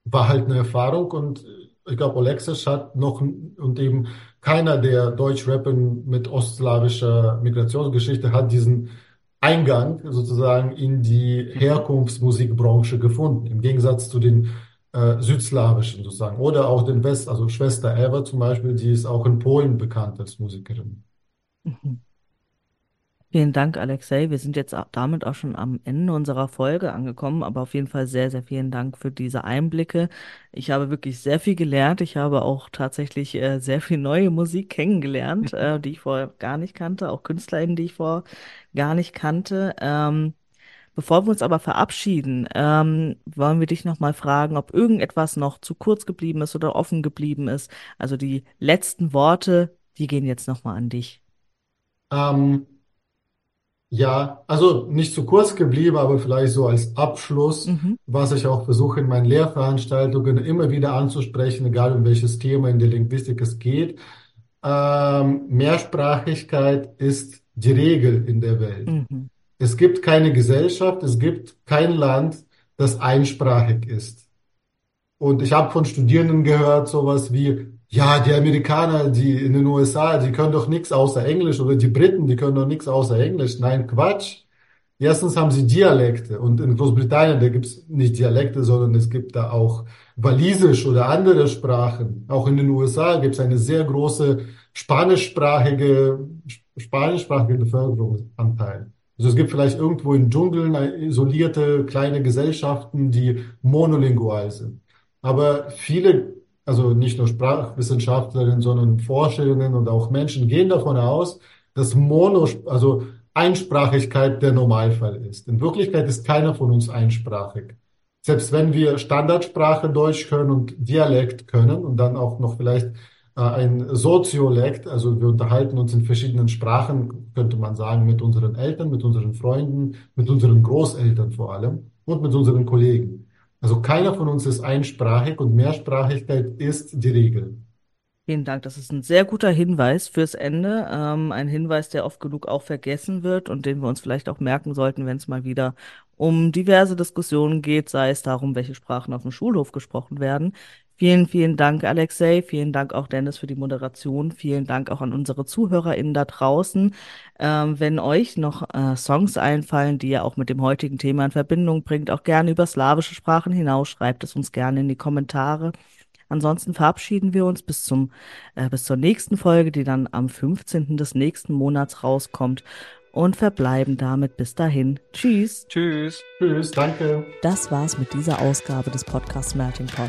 war halt eine Erfahrung und ich glaube, Olexisch hat noch und eben keiner der Deutschrapper mit ostslawischer Migrationsgeschichte hat diesen Eingang sozusagen in die Herkunftsmusikbranche gefunden, im Gegensatz zu den äh, südslawischen sozusagen oder auch den West, also Schwester Eva zum Beispiel, die ist auch in Polen bekannt als Musikerin. Mhm. Vielen Dank, Alexei. Wir sind jetzt damit auch schon am Ende unserer Folge angekommen, aber auf jeden Fall sehr, sehr vielen Dank für diese Einblicke. Ich habe wirklich sehr viel gelernt. Ich habe auch tatsächlich äh, sehr viel neue Musik kennengelernt, äh, die ich vorher gar nicht kannte, auch KünstlerInnen, die ich vorher gar nicht kannte. Ähm, bevor wir uns aber verabschieden, ähm, wollen wir dich nochmal fragen, ob irgendetwas noch zu kurz geblieben ist oder offen geblieben ist. Also die letzten Worte, die gehen jetzt nochmal an dich. Ähm, ja, also nicht zu kurz geblieben, aber vielleicht so als Abschluss, Mhm. was ich auch versuche in meinen Lehrveranstaltungen immer wieder anzusprechen, egal um welches Thema in der Linguistik es geht. Ähm, Mehrsprachigkeit ist die Regel in der Welt. Mhm. Es gibt keine Gesellschaft, es gibt kein Land, das einsprachig ist. Und ich habe von Studierenden gehört, sowas wie, ja, die Amerikaner, die in den USA, die können doch nichts außer Englisch oder die Briten, die können doch nichts außer Englisch. Nein, Quatsch. Erstens haben sie Dialekte und in Großbritannien, da gibt's nicht Dialekte, sondern es gibt da auch Walisisch oder andere Sprachen. Auch in den USA gibt's eine sehr große spanischsprachige, spanischsprachige Bevölkerungsanteil. Also es gibt vielleicht irgendwo in Dschungeln isolierte kleine Gesellschaften, die monolingual sind. Aber viele also nicht nur Sprachwissenschaftlerinnen, sondern Forscherinnen und auch Menschen gehen davon aus, dass Mono, also Einsprachigkeit der Normalfall ist. In Wirklichkeit ist keiner von uns einsprachig. Selbst wenn wir Standardsprache Deutsch können und Dialekt können und dann auch noch vielleicht äh, ein Soziolekt, also wir unterhalten uns in verschiedenen Sprachen, könnte man sagen, mit unseren Eltern, mit unseren Freunden, mit unseren Großeltern vor allem und mit unseren Kollegen. Also keiner von uns ist einsprachig und Mehrsprachigkeit ist die Regel. Vielen Dank. Das ist ein sehr guter Hinweis fürs Ende. Ähm, ein Hinweis, der oft genug auch vergessen wird und den wir uns vielleicht auch merken sollten, wenn es mal wieder um diverse Diskussionen geht, sei es darum, welche Sprachen auf dem Schulhof gesprochen werden. Vielen, vielen Dank, Alexei. Vielen Dank auch, Dennis, für die Moderation. Vielen Dank auch an unsere ZuhörerInnen da draußen. Ähm, wenn euch noch äh, Songs einfallen, die ihr auch mit dem heutigen Thema in Verbindung bringt, auch gerne über slawische Sprachen hinaus, schreibt es uns gerne in die Kommentare. Ansonsten verabschieden wir uns bis zum, äh, bis zur nächsten Folge, die dann am 15. des nächsten Monats rauskommt. und verbleiben damit bis dahin. Tschüss. Tschüss. Tschüss, danke. Das war's mit dieser Ausgabe des Podcasts Melting Pot.